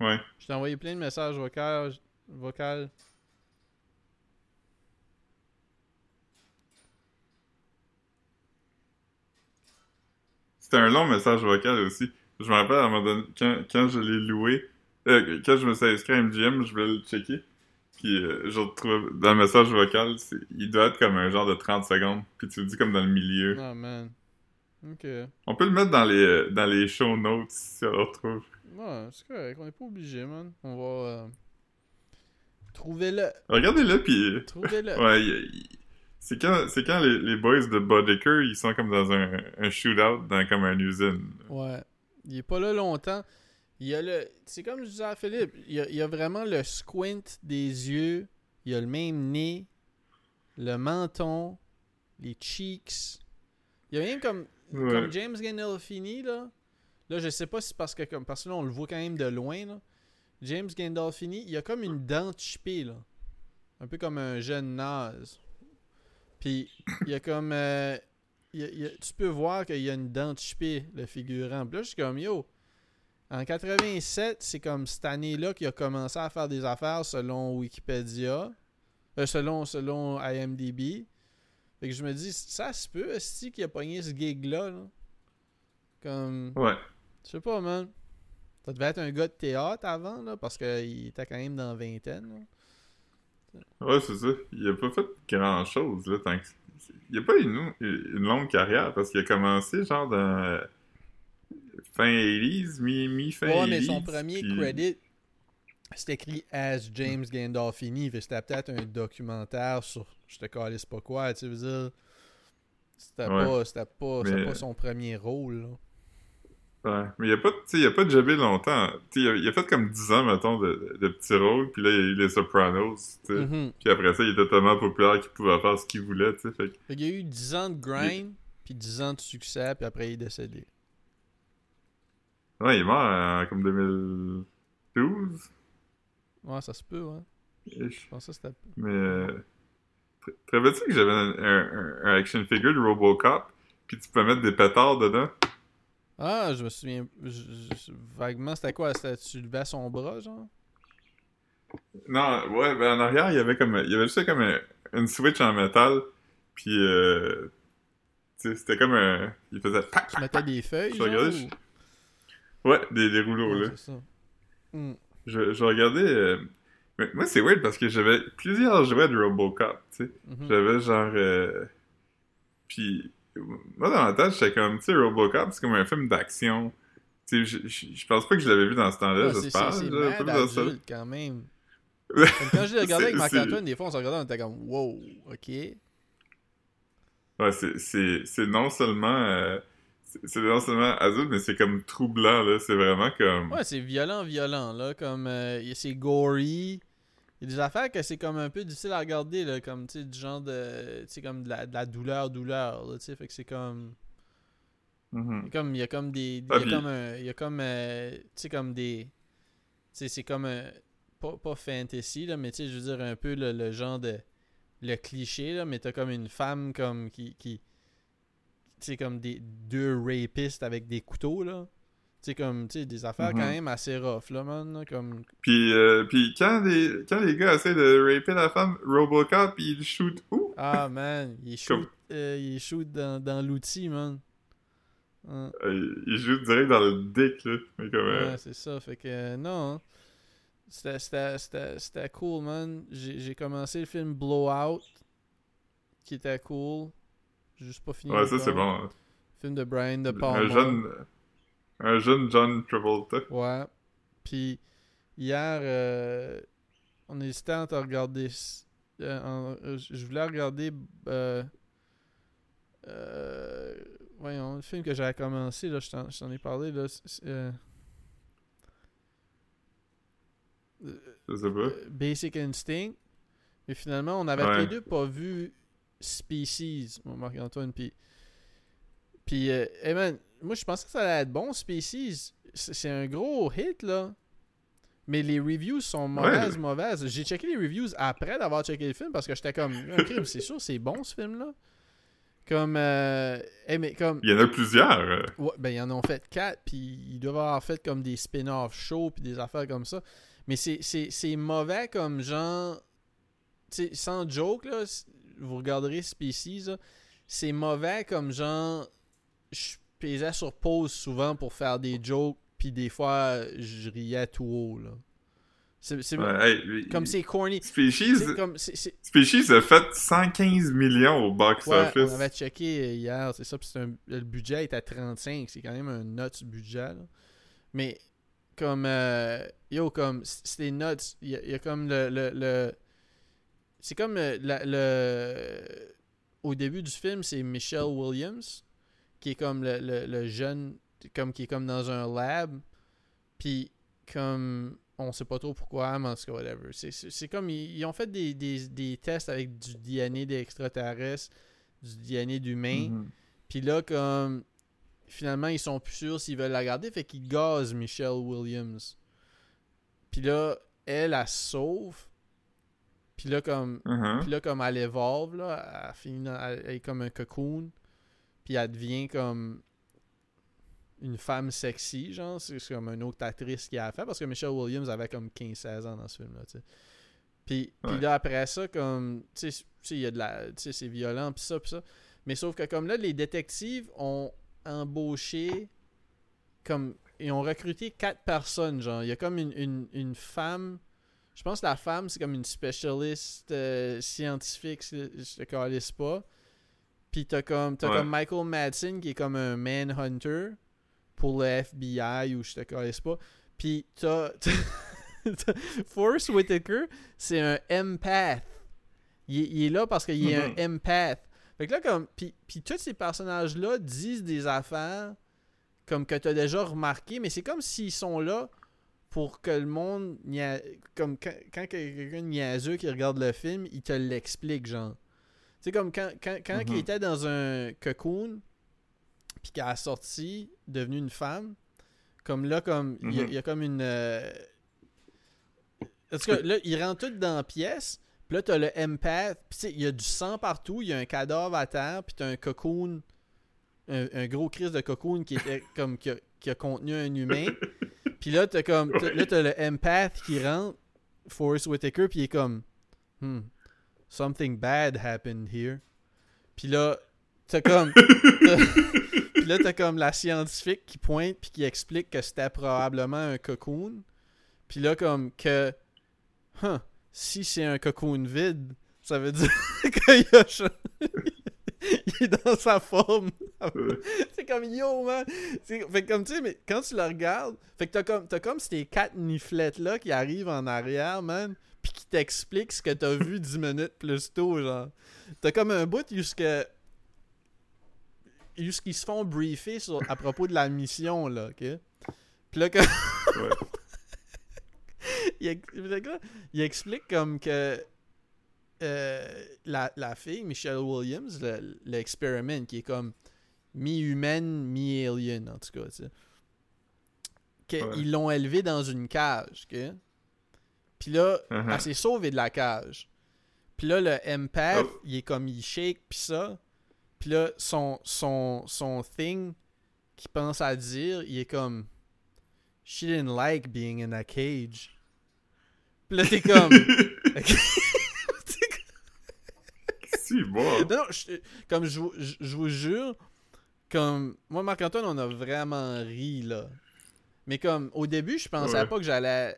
Ouais. Je t'ai envoyé plein de messages vocaux. vocaux. C'était un long message vocal aussi. Je me rappelle, à un moment donné, quand, quand je l'ai loué, euh, quand je me suis inscrit à MGM, je voulais le checker. Puis euh, je retrouve dans le message vocal, il doit être comme un genre de 30 secondes. Puis tu le dis comme dans le milieu. Oh man. Ok. Ouais, On peut le mettre dans les, euh, dans les show notes si on le retrouve. c'est correct. On est pas obligé, man. On va. Euh... Trouvez-le. Regardez-le, puis... Trouvez-le. Ouais, il- il- c'est quand, c'est quand les, les boys de Boddicker, ils sont comme dans un, un shootout dans comme une usine. Ouais. Il est pas là longtemps. Il y a le. C'est comme je disais à Philippe, il y a, il y a vraiment le squint des yeux. Il y a le même nez. Le menton. Les cheeks. Il y a même comme. Ouais. Comme James Gandolfini, là. Là, je sais pas si c'est parce que comme parce que là, on le voit quand même de loin, là. James Gandolfini, il a comme une dent chippée, là. Un peu comme un jeune naze. Puis, il y a comme. euh, y a- il y a- tu peux voir qu'il y a une dent chippée, le figurant. Puis là, je suis comme, yo. En 87, c'est comme cette année-là qu'il a commencé à faire des affaires selon Wikipédia. Euh, selon, selon IMDb. Fait que je me dis, ça se peut, est qu'il a pogné ce gig-là, là? Comme. Ouais. Je sais pas, man. Ça devait être un gars de théâtre avant, là, parce qu'il était quand même dans la vingtaine. là. Ouais, c'est ça. Il a pas fait grand chose, là, tant que. Il a pas une, une longue carrière parce qu'il a commencé genre dans. euh, Fin 80s, mi- mi-fin Ouais, 80s. mais son premier puis- credit, c'était écrit As James Gandolfini. C'était peut-être un documentaire sur je te calisse pas quoi, tu veux dire. C'était Ouais. pas, pas, Mais- pas son premier rôle, là. Ouais, mais il a pas, tu sais, il a pas longtemps. Tu sais, il, a, il a fait comme 10 ans, mettons, de, de petits rôles, puis là, il y a eu les Sopranos, tu sais. Mhm. Puis après ça, il était tellement populaire qu'il pouvait faire ce qu'il voulait, tu sais. Fait qu'il y a eu 10 ans de grind, puis 10 ans de succès, puis après il est décédé. Ouais, il est mort en comme 2012. Ouais, ça se peut, ouais. ish. Je pensais que c'était. Mais. Euh, te- te rappelles-tu que j'avais un, un- un action figure de Robocop, puis tu peux mettre des pétards dedans? Ah, je me souviens. je- je- vaguement, c'était quoi? C'était tu levais son bras, genre? Non, ouais, ben en arrière, il y avait comme. Il y avait juste comme un- une switch en métal, puis. Euh, tu sais, c'était comme un. Il faisait. pac, Tu pac, mettais pac. des feuilles, Je genre regardais, ou- Ouais, des, des rouleaux, Ouais, là. c'est ça. Hmm. Je, je regardais. euh, mais Moi, c'est weird parce que j'avais plusieurs jouets de Robocop, tu sais. Mhm. J'avais genre. euh, Puis, moi, dans ma tête, j'étais comme, tu sais, Robocop, c'est comme un film d'action. Tu sais, je, pense pas que je l'avais vu dans ce temps-là, c'est- j'espère. c'est- mad adulte, quand même. Quand je l'ai regardé avec C'est- Marc-Antoine, des fois, on se regardait, on était comme, wow, ok. Ouais, c'est- non seulement. euh, c'est non seulement adulte, mais c'est comme troublant, là. C'est vraiment comme. Ouais, c'est violent, violent, là. Comme, euh, c'est gory. Il y a des affaires que c'est comme un peu difficile à regarder, là. Comme, tu sais, du genre de. Tu sais, comme de la, de la douleur, douleur. Tu sais, fait que c'est comme. Mhm. Il y a comme, il y a comme des. Il y Ah, a puis- comme un. Il y a comme. euh, tu sais, comme des. Tu sais, c'est comme un. Pas, pas fantasy, là, mais tu sais, je veux dire, un peu le, le genre de. le cliché, là, mais t'as comme une femme comme qui. qui tu sais, comme des deux rapistes avec des couteaux, là. Tu sais, comme, tu sais, des affaires quand Mhm. même assez rough, là, man. là, Comme. Puis, euh, puis quand, les, quand les gars essaient de raper la femme, Robocop, il shoot où? Ah, man, il Comme- shoot, euh, il shoot dans, dans l'outil, man. Hein. Euh, il joue direct dans le dick, là. Mais comme, euh, Ouais, c'est ça. Fait que non. hein. C'était- cool, man. J'ai commencé le film Blowout, qui était cool. J'ai juste pas fini. ouais, ça, c'est bon. hein. Film de Brian De Palma. Un jeune... Un jeune John Travolta. Ouais. Puis hier, euh, on hésitait entre regarder. euh, en- euh, je voulais regarder. Euh, euh, voyons, le film que j'avais commencé, là, je t'en ai parlé. Là, c'est- c'est, euh, Je sais pas. euh, Basic Instinct. Mais finalement, on avait tous Ouais. les deux pas vu Species, mon Marc-Antoine. Puis, puis euh, hey man, moi je pensais que ça allait être bon, Species. C'est un gros hit, là. Mais les reviews sont mauvaises, mauvaises. J'ai checké les reviews après d'avoir checké le film parce que j'étais comme, c'est sûr, c'est bon ce film-là. Comme, euh, hey, mais comme, Il y en a plusieurs. euh. Ouais, ben ils en ont fait quatre, puis ils doivent avoir fait comme des spin-off shows, puis des affaires comme ça. Mais c'est- mauvais comme genre. Sais, sans joke, là, vous regarderez Species, c'est mauvais comme genre. Je pesais sur pause souvent pour faire des jokes, puis des fois, je riais tout haut, là. C'est c'est- Ouais, hey, lui- comme c'est corny. Species, C'est comme. c'est- c'est- Species a fait 115 millions au Ouais, box-office. on avait checké hier, c'est ça, puis c'est un- le budget est à 35, c'est quand même un nuts budget, là. Mais, comme, euh, yo, comme, c- c'était nuts, il y, a- il y a comme le, le, le- c'est comme euh, la- le, au début du film, c'est Michelle Williams, qui est comme le, le, le jeune, comme, qui est comme dans un lab, puis comme, on sait pas trop pourquoi, mais en tout cas, whatever. C'est- comme, ils, ils ont fait des, des, des tests avec du DNA d'extraterrestres, du DNA d'humain, Mhm. puis là, comme, finalement, ils sont plus sûrs s'ils veulent la garder, fait qu'ils gazent Michelle Williams. Puis là, elle, elle se sauve. Puis là, comme, Mhm. puis là, comme elle évolve, là, elle, finit dans- elle- elle est comme un cocoon. Puis elle devient comme une femme sexy, genre. C'est comme une autre actrice qui a fait. Parce que Michelle Williams avait comme 15-16 ans dans ce film-là, tu sais. Puis, puis là, après ça, comme, tu sais, il y a de la, tu sais, c'est violent, puis ça, puis ça. Mais sauf que comme là, les détectives ont embauché, comme, ils ont recruté quatre personnes, genre. Il y a comme une, une, une femme, je pense que la femme, c'est comme une spécialiste euh, scientifique, je te calisse pas. Puis t'as comme, Ouais. comme Michael Madsen qui est comme un manhunter pour le FBI ou je te calisse pas. Puis t'as, Forrest Whitaker, c'est un empath. Il, est- il est là parce qu'il est un empath. Fait que là, comme, puis, puis tous ces personnages-là disent des affaires comme que t'as déjà remarqué, mais c'est comme s'ils sont là pour que le monde, comme quand, quand quelqu'un de niaiseux qui regarde le film, il te l'explique, genre. Tu sais, comme quand, quand, quand il Mhm. était dans un cocoon, puis qu'elle a sorti, devenu une femme, comme là, comme, il y a- Mhm. il y, a comme une... euh, En tout cas, là, ils rentrent tous dans la pièce, puis là, t'as le empath, puis tu sais, il y a du sang partout, il y a un cadavre à terre, puis t'as un cocoon, un, un gros crise de cocoon qui était comme, qui a, qui a contenu un humain. Puis là, t'as comme, là, t'as le empath qui rentre, Forrest Whitaker, puis il est comme, hmm, something bad happened here. Puis là, t'as comme, puis là, t'as comme la scientifique qui pointe puis qui explique que c'était probablement un cocoon. Puis là, comme que, huh, si c'est un cocoon vide, ça veut dire qu'il a il est dans sa forme. c'est comme yo, man. Fait que comme tu sais, mais quand tu le regardes, fait que t'as comme, t'as comme ces quatre niflettes là qui arrivent en arrière, man, puis qui t'expliquent ce que t'as vu 10 minutes plus tôt, genre. T'as comme un bout jusqu'à. Jusqu'ils se font briefer sur, à propos de la mission, là, ok? Puis là, que. Ouais. ex- il explique comme que euh, la, la fille, Michelle Williams, le- l'expériment qui est comme mi-humaine, mi-alien, en tout cas, tu sais. que Ouais. Ils l'ont élevée dans une cage, ok? Puis là, Mhm. elle s'est sauvée de la cage. Puis là, le empath, Oh. il est comme, il shake, puis ça. Puis là, son, son, son thing qu'il pense à dire, il est comme, She didn't like being in a cage. Puis là, t'es comme. si, bon. Non, non, je- comme je, vous- je, je vous jure, comme moi, Marc-Antoine, on a vraiment ri, là. Mais comme au début, je pensais Ouais. pas que j'allais.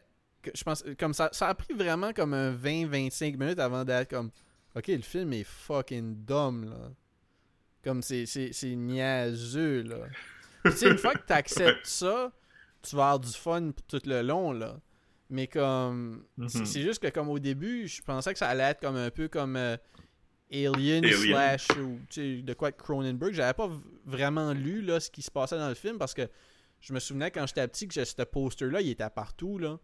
Je pense, comme ça, ça a pris vraiment comme un 20-25 minutes avant d'être comme. Ok, le film est fucking dumb, là. Comme c'est, niaiseux, là. Tu sais, une fois que t'acceptes ça, tu vas avoir du fun tout le long, là. Mais comme. C'est Mhm. c'est juste que, comme au début, je pensais que ça allait être comme un peu comme euh, Alien, Alien. slash ou de quoi Cronenberg. J'avais pas vraiment lu là, ce qui se passait dans le film parce que je me souvenais quand j'étais petit que j'ai- ce poster-là, il était partout. là.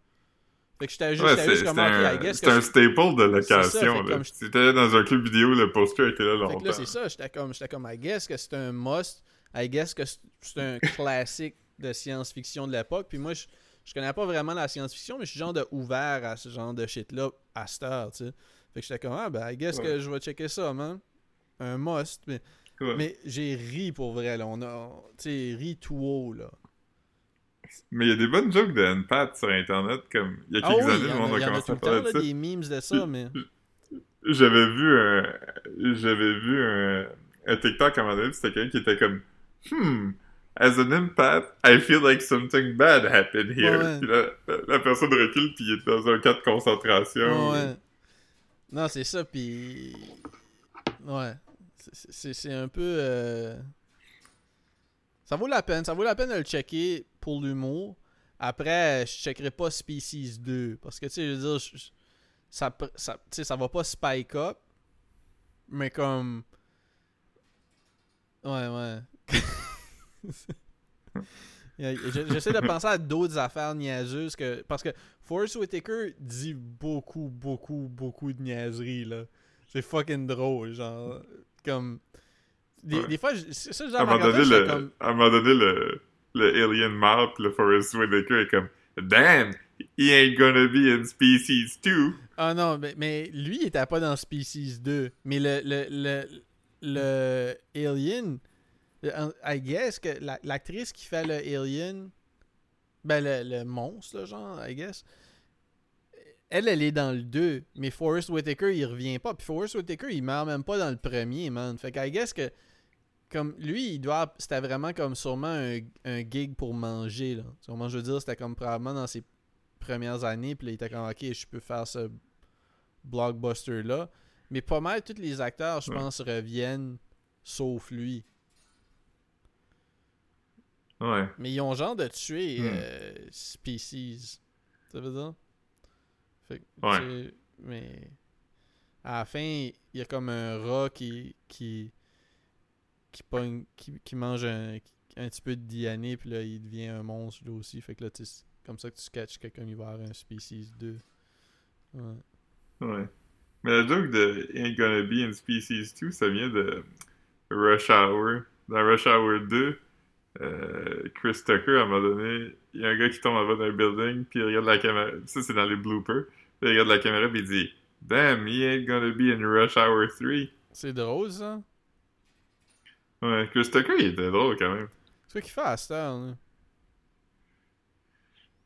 Fait que j'étais juste, Ouais, juste comme, un, c'est un je- staple de location. là. Si t'étais dans un club vidéo, le poster était là Fait longtemps. que là, c'est ça. J'étais comme, j'étais comme, I guess que c'est un must. I guess que c'est un classique de science-fiction de l'époque. Puis moi, je, je connais pas vraiment la science-fiction, mais je suis genre de ouvert à ce genre de shit-là à cette heure, tu sais. Fait que j'étais comme, ah, ben, I guess Ouais. que je vais checker ça, man. Un must. Mais, Ouais. mais j'ai ri pour vrai, là. On a, tu sais, ri tout haut, là. Mais il y a des bonnes jokes de N-Pat sur Internet. Comme, il y a Ah quelques oui, années, le monde a, a il y en a commencé à le parler de ça. des memes de ça, mais... J'avais vu un... J'avais vu un... un TikTok à un moment donné, c'était quelqu'un qui était comme... Hmm... As an empath, I feel like something bad happened here. Ouais. Puis là, la, la personne recule, puis il est dans un cas de concentration. Ouais. Non, c'est ça, puis... Ouais. C'est- un peu... euh, Ça vaut la peine. Ça vaut la peine de le checker pour l'humour. Après, je checkerai pas Species 2. Parce que, tu sais, je veux dire, ça, ça, ça va pas spike up. Mais comme... Ouais, ouais. J'essaie de penser à d'autres affaires niaiseuses que. Parce que Forrest Whitaker dit beaucoup, beaucoup, beaucoup de niaiseries, là. C'est fucking drôle, genre. Comme. Des, Ouais. des fois, ça, À genre, un moment donné, j'étais le, comme. à un moment donné, le, le alien meurt, puis le Forrest Whitaker est comme Damn, he ain't gonna be in Species 2. Ah non, mais, mais lui, il était pas dans Species 2. Mais le, le, le, le Alien, I guess que la- l'actrice qui fait le Alien, ben le, le monstre, là, genre, I guess, elle, elle est dans le 2. Mais Forrest Whitaker, il revient pas. Puis Forrest Whitaker, il meurt même pas dans le premier, man. Fait que I guess que, comme lui, il doit. C'était vraiment comme sûrement un, un gig pour manger, là. Comment je veux dire? C'était comme probablement dans ses premières années. Puis là, il était comme, ok, je peux faire ce blockbuster là. Mais pas mal tous les acteurs, je Ouais. pense, reviennent sauf lui. Ouais. Mais ils ont genre de tuer Hmm. euh, Species. Ça veut dire? Fait que, Ouais. tu mais à la fin, il y a comme un rat qui qui qui, pogne- qui, qui mange un, un petit peu de DNA puis là il devient un monstre lui aussi. Fait que là, c'est comme ça que tu catches quelqu'un avoir un Species 2. Ouais. Ouais. Mais la joke de Ain't Gonna Be in Species 2, ça vient de Rush Hour. Dans Rush Hour 2, euh, Chris Tucker, à un moment donné, il y a un gars qui tombe en bas d'un building, puis il regarde la caméra. Ça, c'est dans les bloopers. Puis il regarde la caméra, puis il dit Damn, he ain't gonna be in Rush Hour 3. C'est drôle ça. Ouais, Chris Tucker, il était drôle quand même. C'est quoi qu'il fait à cette heure, là?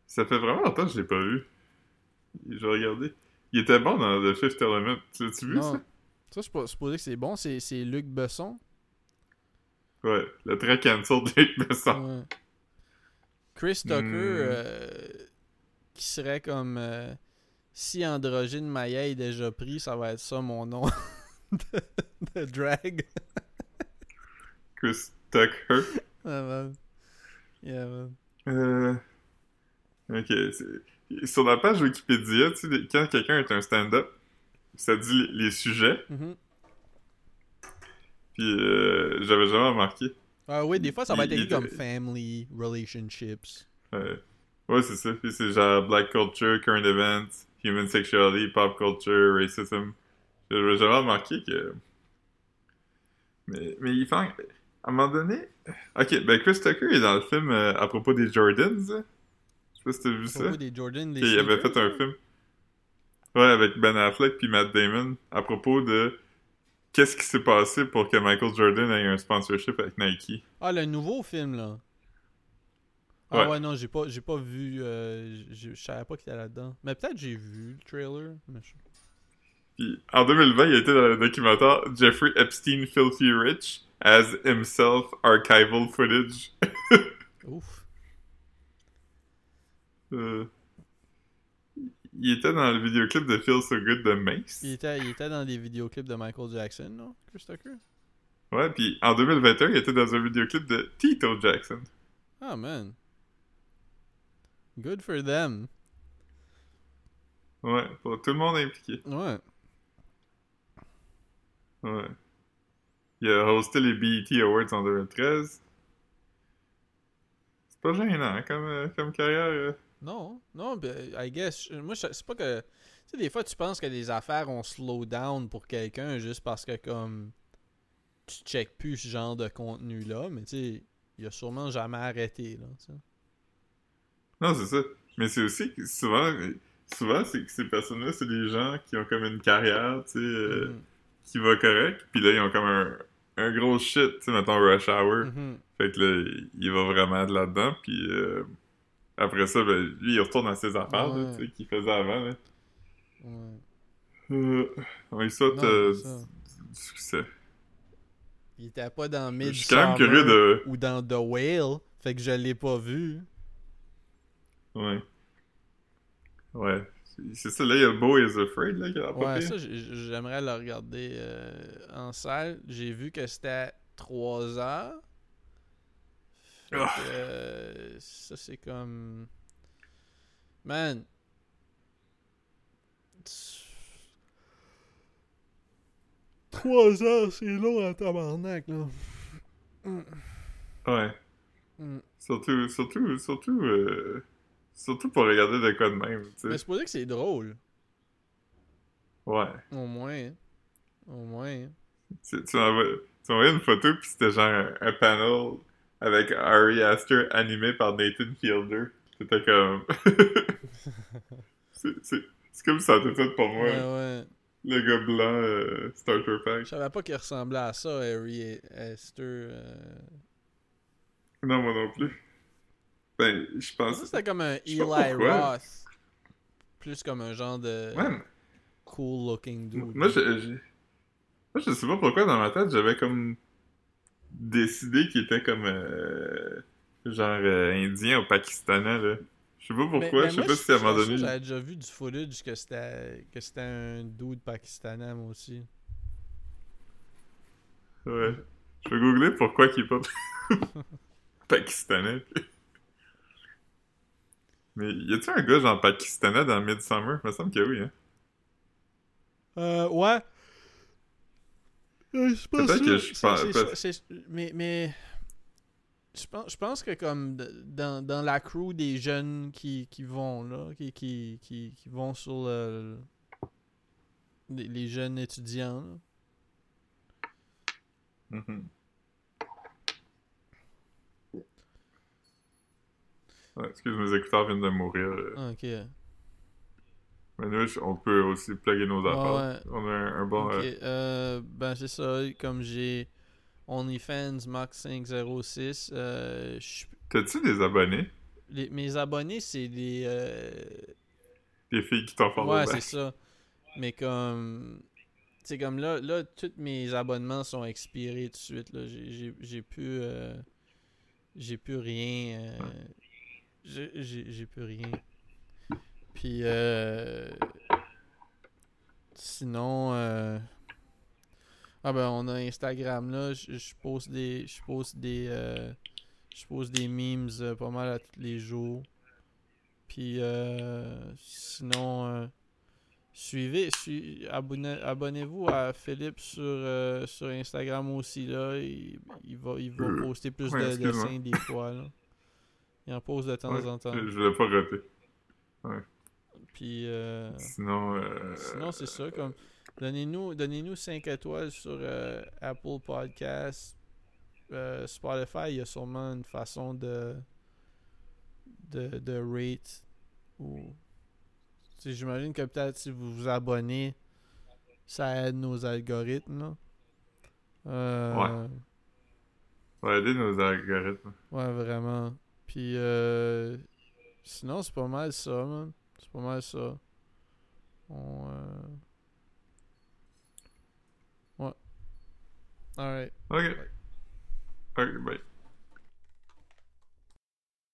Ça fait vraiment longtemps que je l'ai pas vu. Je vais regarder. Il était bon dans The Fifth Element. Tu as-tu vu Non. ça? Ça, je suis supposé que c'est bon. C'est Luc Besson. Ouais, le très cancel de Luc Besson. Ouais. Chris Tucker, Hmm. euh, qui serait comme euh, si Androgyne Maya est déjà pris, ça va être ça mon nom de, de drag. Chris Tucker. Ah, man. Yeah, man. Euh... Ok. Sur la page Wikipédia, tu sais, quand quelqu'un est un stand-up, ça dit les, les sujets, Mhm. Puis euh, j'avais jamais remarqué. Ah oui, des fois ça va être écrit comme family, relationships. Euh, ouais, c'est ça. Puis c'est genre Black Culture, Current Events, Human Sexuality, Pop Culture, Racism. J'avais jamais remarqué que... Mais, mais il fait... À un moment donné... Ok, ben Chris Tucker est dans le film euh, à propos des Jordans. Je sais pas si t'as vu À ça. propos des Jordan, des Il avait fait un film. Ouais, avec Ben Affleck puis Matt Damon à propos de qu'est-ce qui s'est passé pour que Michael Jordan ait un sponsorship avec Nike? Ah, le nouveau film, là. Ah ouais, non, j'ai pas, j'ai pas vu. Euh, je je savais pas qu'il était là-dedans. Mais peut-être j'ai vu le trailer. Mais je- Puis en 2020, il était dans le documentaire Jeffrey Epstein Filthy Rich as himself archival footage. Ouf. Euh, il était dans le vidéoclip de Feel So Good de Mace. Il était, il était dans des vidéoclips de Michael Jackson, non? Chris Tucker? Ouais, puis en 2021, il était dans un vidéoclip de Tito Jackson. Ah, man. Good for them. Ouais, pour tout le monde impliqué. Ouais. Ouais. Il a hosté les BET Awards en 2013. C'est pas gênant hein, comme, euh, comme carrière. euh. Non, non, ben, I guess. Moi, c'est pas que. Tu sais, des fois, tu penses que les affaires ont slow down pour quelqu'un juste parce que, comme. Tu checkes plus ce genre de contenu-là, mais tu sais, il a sûrement jamais arrêté, là, tu sais. Non, c'est ça. Mais c'est aussi que souvent, souvent c'est que ces personnes-là, c'est des gens qui ont comme une carrière, tu sais, euh, Mhm. qui va correct, puis là, ils ont comme un, un gros shit, tu sais, mettons Rush Hour. Mhm. Fait que là, il va vraiment de là-dedans, puis euh, après ça, ben, lui, il retourne à ses affaires, Ouais. tu sais, qu'il faisait avant, là. Ouais. Euh, on lui souhaite euh, du, succès. Il était pas dans Je suis quand même Midsommar curieux de... ou dans The Whale, fait que je l'ai pas vu. Ouais. Ouais. C'est- ça, là, il y a Beau is Afraid, là, qui a Ouais, ça, j'ai- j'aimerais le regarder euh, en salle. J'ai vu que c'était 3 heures. Euh, ça, c'est comme. Man. 3 heures, c'est long en tabarnak, là. Ouais. Mm. Surtout, surtout, surtout, euh, surtout pour regarder de quoi de même, tu Mais c'est pour dire que c'est drôle. Ouais. Au moins. hein. Au moins. hein. Tu, tu m'envoies tu m'envoies une photo, puis c'était genre un, un panel avec Ari Aster animé par Nathan Fielder. C'était comme... c'est comme ça, c'était fait pour moi. Ouais, ouais. Le gars blanc euh, Starter Je Pack. savais pas qu'il ressemblait à ça, Harry Esther. euh. Non, moi non plus. Ben, je pense... c'était comme un Je Eli. Roth. Plus comme un genre de Man, cool looking dude. moi, je, je- moi, je sais pas pourquoi dans ma tête, j'avais comme décidé qu'il était comme euh, genre euh, indien ou pakistanais, là. Je sais pas Mais- pourquoi, mais je sais pas si à un moment donné... J'avais déjà vu du footage que c'était que c'était un dude pakistanais, moi aussi. Ouais. Je vais googler pourquoi qu'il est pas pakistanais. Mais y a-tu un gars genre pakistanais dans Midsummer? Il me semble que oui, hein. Euh, ouais. Euh, je Peut-être sûr. que je pense- c'est- peut- c'est- Mais, mais je pense, je pense que comme dans, dans la crew des jeunes qui, qui vont là, qui, qui, qui, qui vont sur le, les, les jeunes étudiants, là. Mhm. Ouais, excuse, mes écouteurs viennent de mourir. euh. Ah, ok. Mais nous, on peut aussi plugger nos affaires. Ouais. On a un, un bon... Euh, euh, ben c'est ça, comme j'ai OnlyFans Max 506, euh, T'as-tu des abonnés? les- mes abonnés c'est des... euh, Des filles qui t'ont follow Ouais, c'est ça. Mais comme. C'est comme là, là, tous mes abonnements sont expirés tout de suite. Là. J'ai, j'ai, j'ai plus. j'ai plus rien. j'ai plus rien. Puis. Euh, sinon. euh, ah ben, on a Instagram là. Je, pose des. Je pose des. euh, je pose des memes euh, pas mal à tous les jours. Puis euh, sinon, euh, suivez, sui- abonnez, abonnez-vous à Philippe sur, sur Instagram aussi là. Il, il va, il va poster plus ouais, de dessins des fois là. Il en pose de temps Ouais, en temps. Je, l'ai pas raté. Puis, euh, sinon, euh, sinon c'est ça. Comme, donnez-nous, donnez-nous 5 étoiles sur euh, Apple Podcast, Spotify. Il y a sûrement une façon de, de, de rate. Ou, j'imagine que peut-être si vous vous abonnez, ça aide nos algorithmes. Là. ouais. Ouais, aider nos algorithmes. Ouais, vraiment. Puis, sinon, c'est pas mal ça, man. C'est pas mal ça. On, euh... Ouais. Alright. Ok. Alright, Ok, bye.